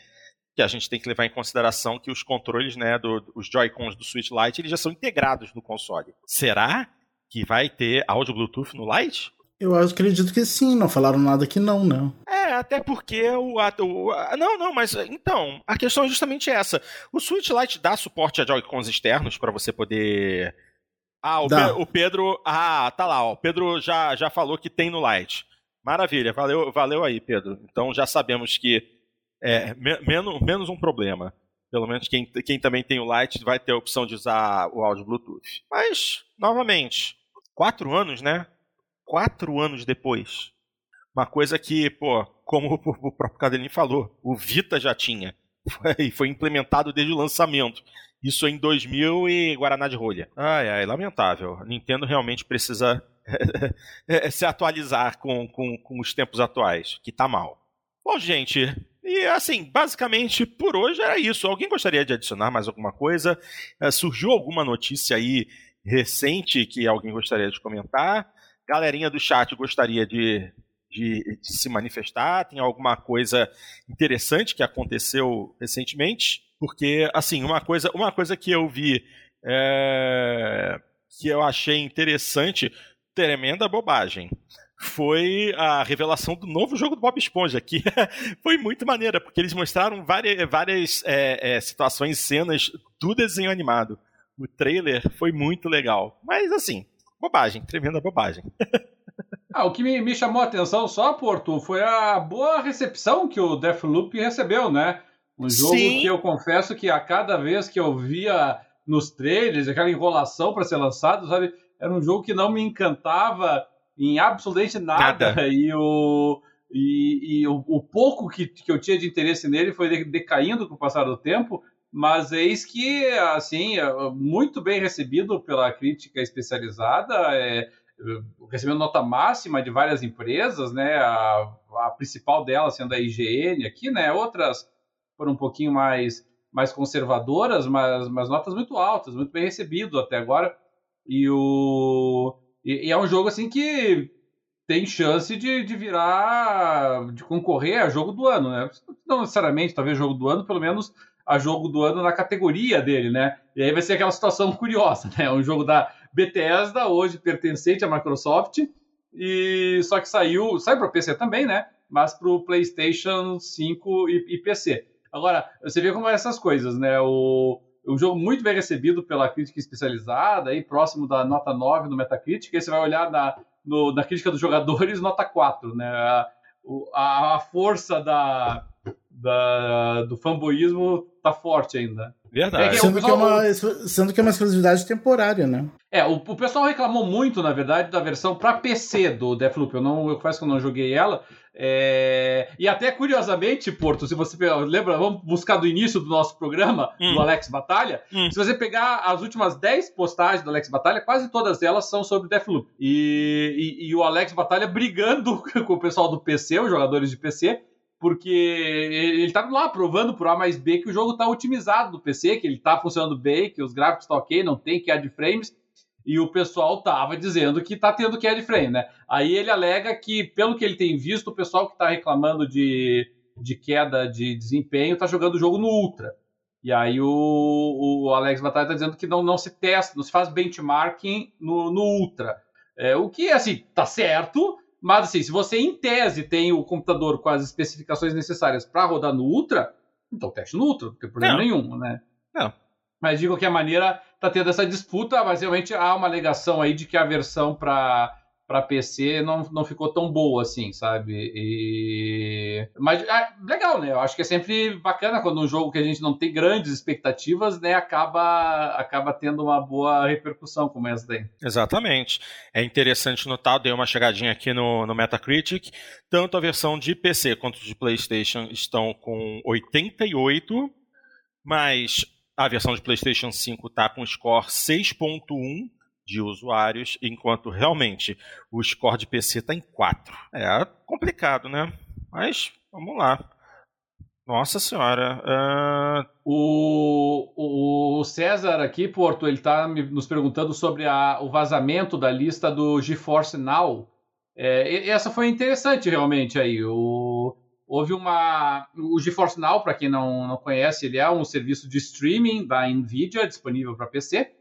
Que a gente tem que levar em consideração que os controles, né, do, os Joy-Cons do Switch Lite, eles já são integrados no console. Será que vai ter áudio Bluetooth no Lite? Eu acredito que sim, não falaram nada que não, não. É, até porque o, o a, não, não, mas então, a questão é justamente essa. O Switch Lite dá suporte a Joy-Cons externos para você poder Ah, o, Pe, o, Pedro, ah, tá lá, ó, o Pedro já já falou que tem no Lite. Maravilha, valeu, valeu aí, Pedro. Então já sabemos que é, me, menos, menos um problema. Pelo menos quem, quem também tem o Lite vai ter a opção de usar o áudio Bluetooth. Mas, novamente, quatro anos, né? Quatro anos depois. Uma coisa que, pô, como o próprio Cadelin falou, o Vita já tinha. Foi, foi implementado desde o lançamento. Isso em 2000 e Guaraná de rolha. Ai, ai, lamentável. A Nintendo realmente precisa se atualizar com, com, com os tempos atuais, que tá mal. Bom, gente, e assim, basicamente por hoje era isso. Alguém gostaria de adicionar mais alguma coisa? Uh, surgiu alguma notícia aí recente que alguém gostaria de comentar? Galerinha do chat gostaria de, de, de se manifestar? Tem alguma coisa interessante que aconteceu recentemente? Porque, assim, uma coisa, uma coisa que eu vi é, que eu achei interessante, tremenda bobagem foi a revelação do novo jogo do Bob Esponja, que foi muito maneira, porque eles mostraram várias, várias é, é, situações, cenas do desenho animado. O trailer foi muito legal. Mas assim, bobagem, tremenda bobagem. ah, o que me, me, chamou a atenção só, Porto, foi a boa recepção que o Deathloop recebeu, né? Um jogo Sim. que eu confesso que a cada vez que eu via nos trailers, aquela enrolação para ser lançado, sabe? Era um jogo que não me encantava em absolutamente nada. nada. E o. E, e o, o, pouco que, que eu tinha de interesse nele foi decaindo com o passar do tempo, mas eis que, assim, é, muito bem recebido pela crítica especializada, é, recebendo nota máxima de várias empresas, né? A, a, principal delas sendo a IGN aqui, né? Outras foram um pouquinho mais, mais conservadoras, mas, mas notas muito altas, muito bem recebido até agora. E, o, e, e é um jogo assim que tem chance de, de virar, de concorrer a jogo do ano, né? Não necessariamente, talvez jogo do ano, pelo menos a jogo do ano na categoria dele, né? E aí vai ser aquela situação curiosa, né? Um jogo da Bethesda, hoje pertencente à Microsoft, e só que saiu, saiu para PC também, né? Mas para o PlayStation 5 e, e, PC. Agora, você vê como é essas coisas, né? O, um jogo muito bem recebido pela crítica especializada, aí próximo da nota 9 no Metacritic, aí você vai olhar na, no, na crítica dos jogadores, nota 4, né? A, a, a força da, da, do fanboísmo tá forte ainda. Verdade. É sendo, pessoal... que é uma, sendo que é uma exclusividade temporária, né? É, o, o pessoal reclamou muito, na verdade, da versão para PC do Deathloop. Eu não, eu confesso que eu não joguei ela. É... E até curiosamente, Porto, se você lembra, vamos buscar do início do nosso programa, hum. do Alex Batalha. Hum. Se você pegar as últimas 10 postagens do Alex Batalha, quase todas elas são sobre Deathloop. E, e, e o Alex Batalha brigando com o pessoal do PC, os jogadores de PC, porque ele tá lá provando por A mais B que o jogo tá otimizado do PC, que ele tá funcionando bem, que os gráficos estão ok, não tem queda de frames, e o pessoal tava dizendo que tá tendo queda de frame, né? Aí ele alega que, pelo que ele tem visto, o pessoal que tá reclamando de, de queda de desempenho tá jogando o jogo no Ultra. E aí o, o Alex Batalha tá dizendo que não, não se testa, não se faz benchmarking no, no Ultra. É, o que, assim, tá certo, mas assim, se você em tese tem o computador com as especificações necessárias para rodar no Ultra, então teste no Ultra, não tem problema não. nenhum, né? Não. Mas de qualquer maneira, tá tendo essa disputa, mas realmente há uma alegação aí de que a versão para para PC não, não ficou tão boa assim, sabe? E... Mas é, legal, né? Eu acho que é sempre bacana quando um jogo que a gente não tem grandes expectativas, né, acaba, acaba tendo uma boa repercussão como essa daí. Exatamente. É interessante notar, dei uma chegadinha aqui no, no Metacritic, tanto a versão de PC quanto de PlayStation estão com 88, mas a versão de PlayStation 5 está com score 6.1 de usuários, enquanto realmente o score de PC está em 4. É complicado, né? Mas vamos lá. Nossa senhora. Uh... O, o César aqui, Porto, ele está nos perguntando sobre a, o vazamento da lista do GeForce Now. É, essa foi interessante realmente aí. O, houve uma. O GeForce Now, para quem não, não conhece, ele é um serviço de streaming da NVIDIA disponível para PC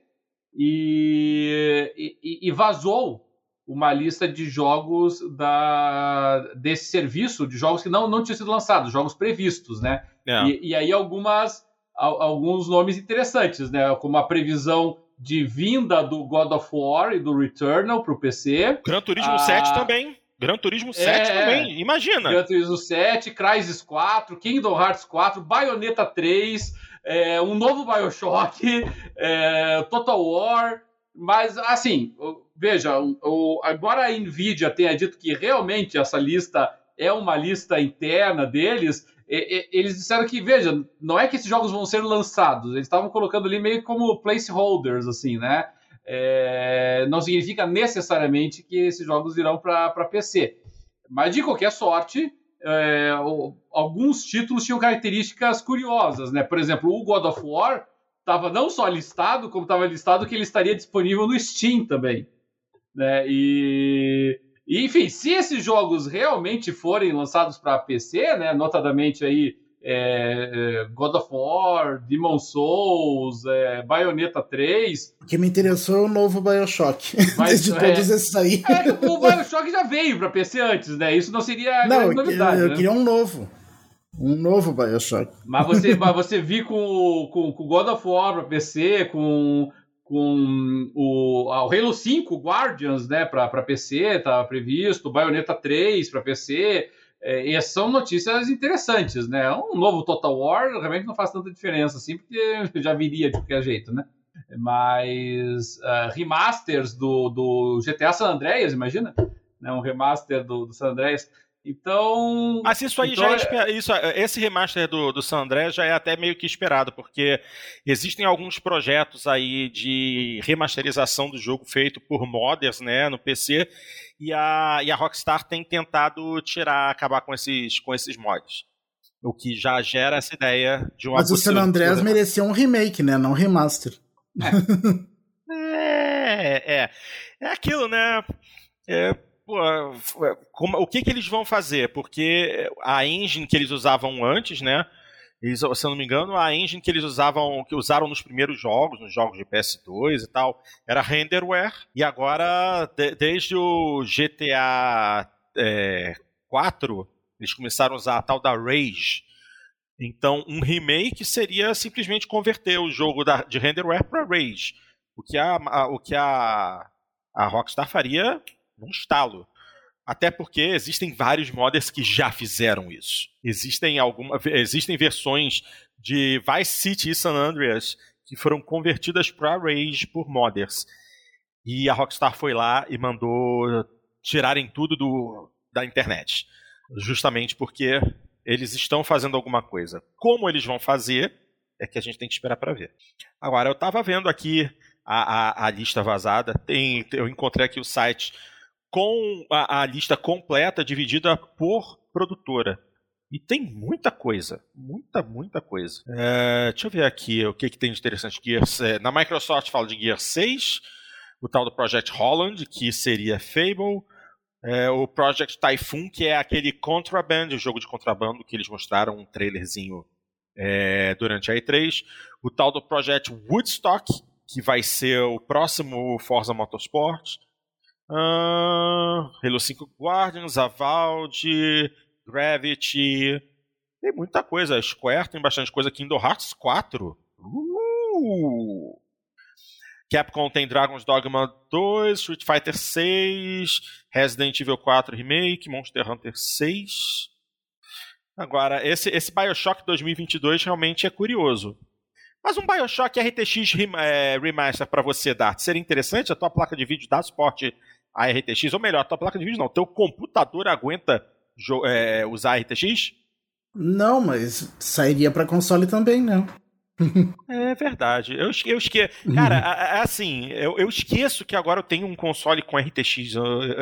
e, e, e vazou uma lista de jogos da, desse serviço, de jogos que não, não tinham sido lançados, jogos previstos, né? É. E, e, aí algumas, alguns nomes interessantes, né? Como a previsão de vinda do God of War e do Returnal para o PC. Gran Turismo a... 7 também. Gran Turismo 7 é, também, imagina. Gran Turismo 7, Crysis 4, Kingdom Hearts 4, Bayonetta 3, é, um novo Bioshock, é, Total War, mas assim, veja, o, agora a Nvidia tenha dito que realmente essa lista é uma lista interna deles, eles disseram que, veja, não é que esses jogos vão ser lançados, eles estavam colocando ali meio como placeholders, assim, né? É, não significa necessariamente que esses jogos virão para PC. Mas de qualquer sorte, é, alguns títulos tinham características curiosas, né? Por exemplo, o God of War estava não só listado, como estava listado que ele estaria disponível no Steam também, né? E, e enfim, se esses jogos realmente forem lançados para PC, né? Notadamente aí é, é, God of War, Demon Souls, é, Bayonetta 3. O que me interessou é o novo Bioshock. Mas, de todos é, esses aí. É, o Bioshock já veio para PC antes, né? Isso não seria não, novidade. Eu, eu né? queria um novo. Um novo Bioshock. Mas você, mas você viu com, com, com God of War para PC, com, com o, o Halo 5 Guardians, né, para PC, estava previsto, Bayonetta 3 para PC. É, e são notícias interessantes, né? Um novo Total War realmente não faz tanta diferença assim, porque já viria de qualquer jeito, né? Mas uh, remasters do, do GTA San Andreas, imagina? Né, um remaster do, do San Andreas. Então. Mas isso aí então já é, isso, esse remaster do, do San Andreas já é até meio que esperado, porque existem alguns projetos aí de remasterização do jogo feito por modders, né, no PC, e a, e a Rockstar tem tentado tirar, acabar com esses, com esses mods. O que já gera essa ideia de uma Mas o San Andreas merecia um remake, né? Não um remaster. É, é. É aquilo, né? É, pô, como, o que, que eles vão fazer? Porque a engine que eles usavam antes, né? Eles, se eu não me engano, a engine que eles usavam, que usaram nos primeiros jogos, nos jogos de PS2 e tal, era renderware. E agora, de, desde o GTA é, 4, eles começaram a usar a tal da Rage. Então, um remake seria simplesmente converter o jogo da, de renderware para Rage. O que a, a, o que a, a Rockstar faria num estalo. Até porque existem vários modders que já fizeram isso. Existem, alguma, existem versões de Vice City e San Andreas que foram convertidas para Rage por modders. E a Rockstar foi lá e mandou tirarem tudo do, da internet justamente porque eles estão fazendo alguma coisa. Como eles vão fazer é que a gente tem que esperar para ver. Agora, eu estava vendo aqui a, a, a, lista vazada, tem, eu encontrei aqui o site com a, a lista completa, dividida por produtora. E tem muita coisa. Muita, muita coisa. É, deixa eu ver aqui o que, que tem de interessante. Gears, é, na Microsoft fala de Gear 6, o tal do Project Holland, que seria Fable, é, o Project Typhoon, que é aquele Contraband, o jogo de contrabando que eles mostraram um trailerzinho é, durante a E3. O tal do Project Woodstock, que vai ser o próximo Forza Motorsport. Uh, Halo 5 Guardians, Avald, Gravity. Tem muita coisa. Square tem bastante coisa. Kingdom Hearts 4. Uh! Capcom tem Dragon's Dogma 2, Street Fighter 6, Resident Evil 4 Remake, Monster Hunter 6. Agora, esse, esse Bioshock 2022 realmente é curioso. Mas um Bioshock RTX é, Remaster para você, Dart, seria interessante? A tua placa de vídeo dá suporte a RTX? Ou melhor, a tua placa de vídeo não, teu computador aguenta é, usar RTX? Não, mas sairia para console também, né? É verdade. Eu, eu esqueço. Cara, assim, eu, eu, esqueço que agora eu tenho um console com RTX.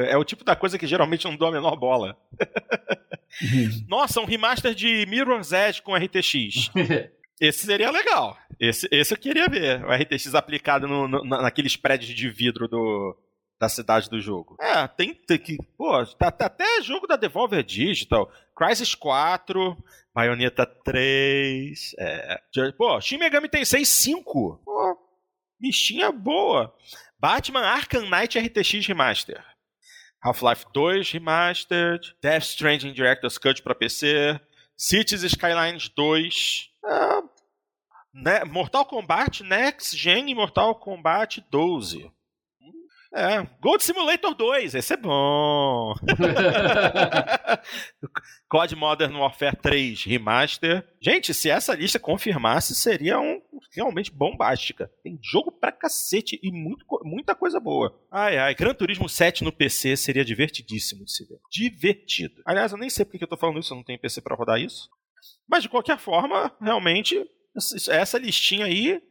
É o tipo da coisa que geralmente não dou a menor bola. Nossa, um remaster de Mirror's Edge com RTX. Esse seria legal. Esse, esse eu queria ver. O RTX aplicado no, no, naqueles prédios de vidro do, da cidade do jogo. É, tem, tem que. Pô, tá, tá, até jogo da Devolver Digital. Crysis 4, Bayonetta 3. É. Pô, Shin Megami Tensei 5. Pô, listinha boa. Batman Arkham Knight RTX Remaster. Half-Life 2 Remastered. Death Stranding Director's Cut pra PC. Cities Skylines 2. É, né, Mortal Kombat Next Gen e Mortal Kombat 12. É, Gold Simulator 2, esse é bom. COD Modern Warfare 3 Remaster. Gente, se essa lista confirmasse, seria um, realmente bombástica. Tem jogo pra cacete e muito, muita coisa boa. Ai, ai, Gran Turismo 7 no PC seria divertidíssimo de se ver. Divertido. Aliás, eu nem sei porque eu tô falando isso, eu não tenho PC para rodar isso. Mas de qualquer forma, realmente, essa listinha aí,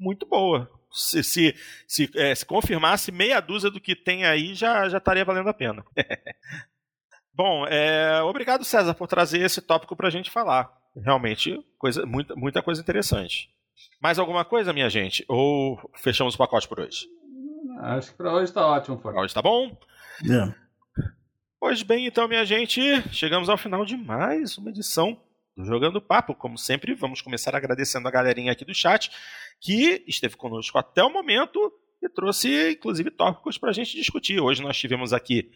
muito boa se, se, se, é, se, confirmasse meia dúzia do que tem aí, já, já estaria valendo a pena. Bom, é, obrigado, César, por trazer esse tópico para a gente falar. Realmente, coisa, muita, muita coisa interessante. Mais alguma coisa, minha gente? Ou fechamos o pacote por hoje? Acho que para hoje está ótimo. Para hoje está bom? Yeah. Pois bem, então, minha gente, chegamos ao final de mais uma edição do Jogando Papo. Como sempre, vamos começar agradecendo a galerinha aqui do chat que esteve conosco até o momento e trouxe, inclusive, tópicos para a gente discutir. Hoje nós tivemos aqui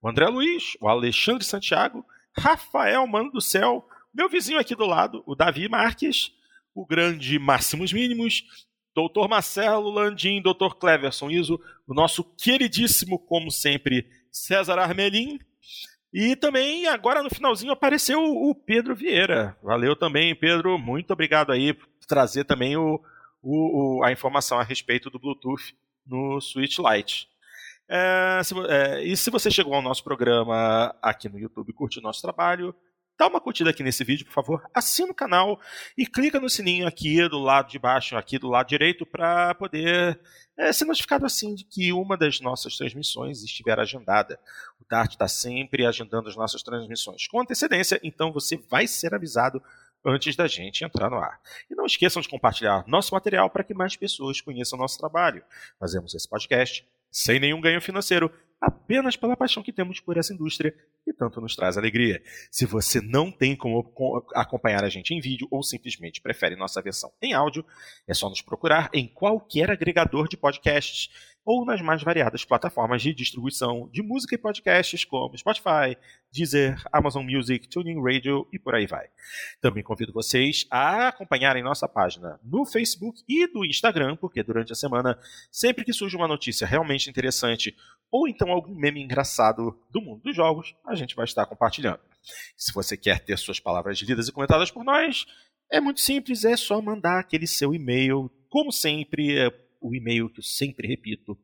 o André Luiz, o Alexandre Santiago, Rafael Mano do Céu, meu vizinho aqui do lado, o Davi Marques, o grande Máximos Mínimos, Doutor Marcelo Landim, Doutor Cleverson Iso, o nosso queridíssimo, como sempre, César Armelin, e também, agora no finalzinho, apareceu o Pedro Vieira. Valeu também, Pedro. Muito obrigado aí por trazer também o, o, o, a informação a respeito do Bluetooth no Switch Lite. É, se, é, e se você chegou ao nosso programa aqui no YouTube curte o nosso trabalho, dá uma curtida aqui nesse vídeo, por favor, assina o canal e clica no sininho aqui do lado de baixo, aqui do lado direito, para poder é, ser notificado assim de que uma das nossas transmissões estiver agendada. O Dart está sempre agendando as nossas transmissões com antecedência, então você vai ser avisado antes da gente entrar no ar. E não esqueçam de compartilhar nosso material para que mais pessoas conheçam nosso trabalho. Fazemos esse podcast sem nenhum ganho financeiro, apenas pela paixão que temos por essa indústria que tanto nos traz alegria. Se você não tem como acompanhar a gente em vídeo ou simplesmente prefere nossa versão em áudio, é só nos procurar em qualquer agregador de podcasts ou nas mais variadas plataformas de distribuição de música e podcasts como Spotify, Deezer, Amazon Music, Tuning Radio e por aí vai. Também convido vocês a acompanharem nossa página no Facebook e do Instagram, porque durante a semana, sempre que surge uma notícia realmente interessante ou então algum meme engraçado do mundo dos jogos, a gente vai estar compartilhando. Se você quer ter suas palavras lidas e comentadas por nós, é muito simples, é só mandar aquele seu e-mail, como sempre, é o e-mail que eu sempre repito,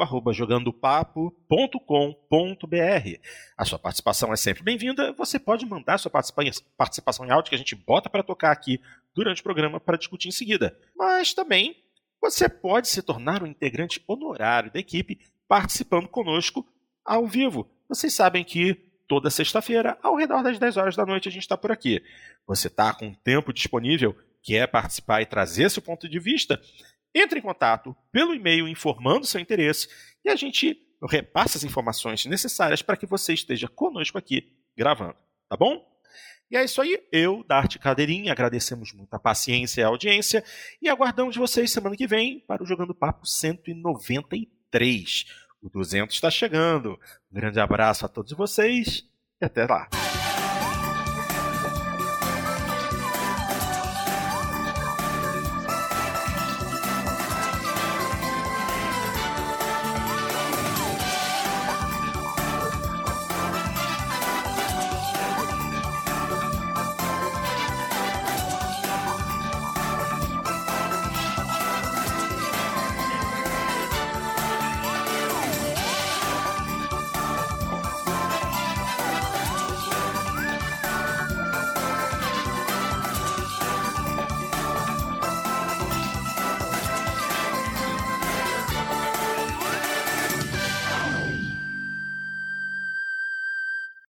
arroba jogandopapo.com.br. A sua participação é sempre bem-vinda. Você pode mandar sua participação em áudio que a gente bota para tocar aqui durante o programa para discutir em seguida. Mas também você pode se tornar um integrante honorário da equipe participando conosco ao vivo. Vocês sabem que toda sexta-feira, ao redor das 10 horas da noite, a gente está por aqui. Você está com tempo disponível quer participar e trazer seu ponto de vista, entre em contato pelo e-mail informando seu interesse e a gente repassa as informações necessárias para que você esteja conosco aqui gravando, tá bom? E é isso aí, eu, Dart Cadeirinha, agradecemos muito a paciência e a audiência e aguardamos vocês semana que vem para o Jogando Papo 193. O 200 está chegando. Um grande abraço a todos vocês e até lá.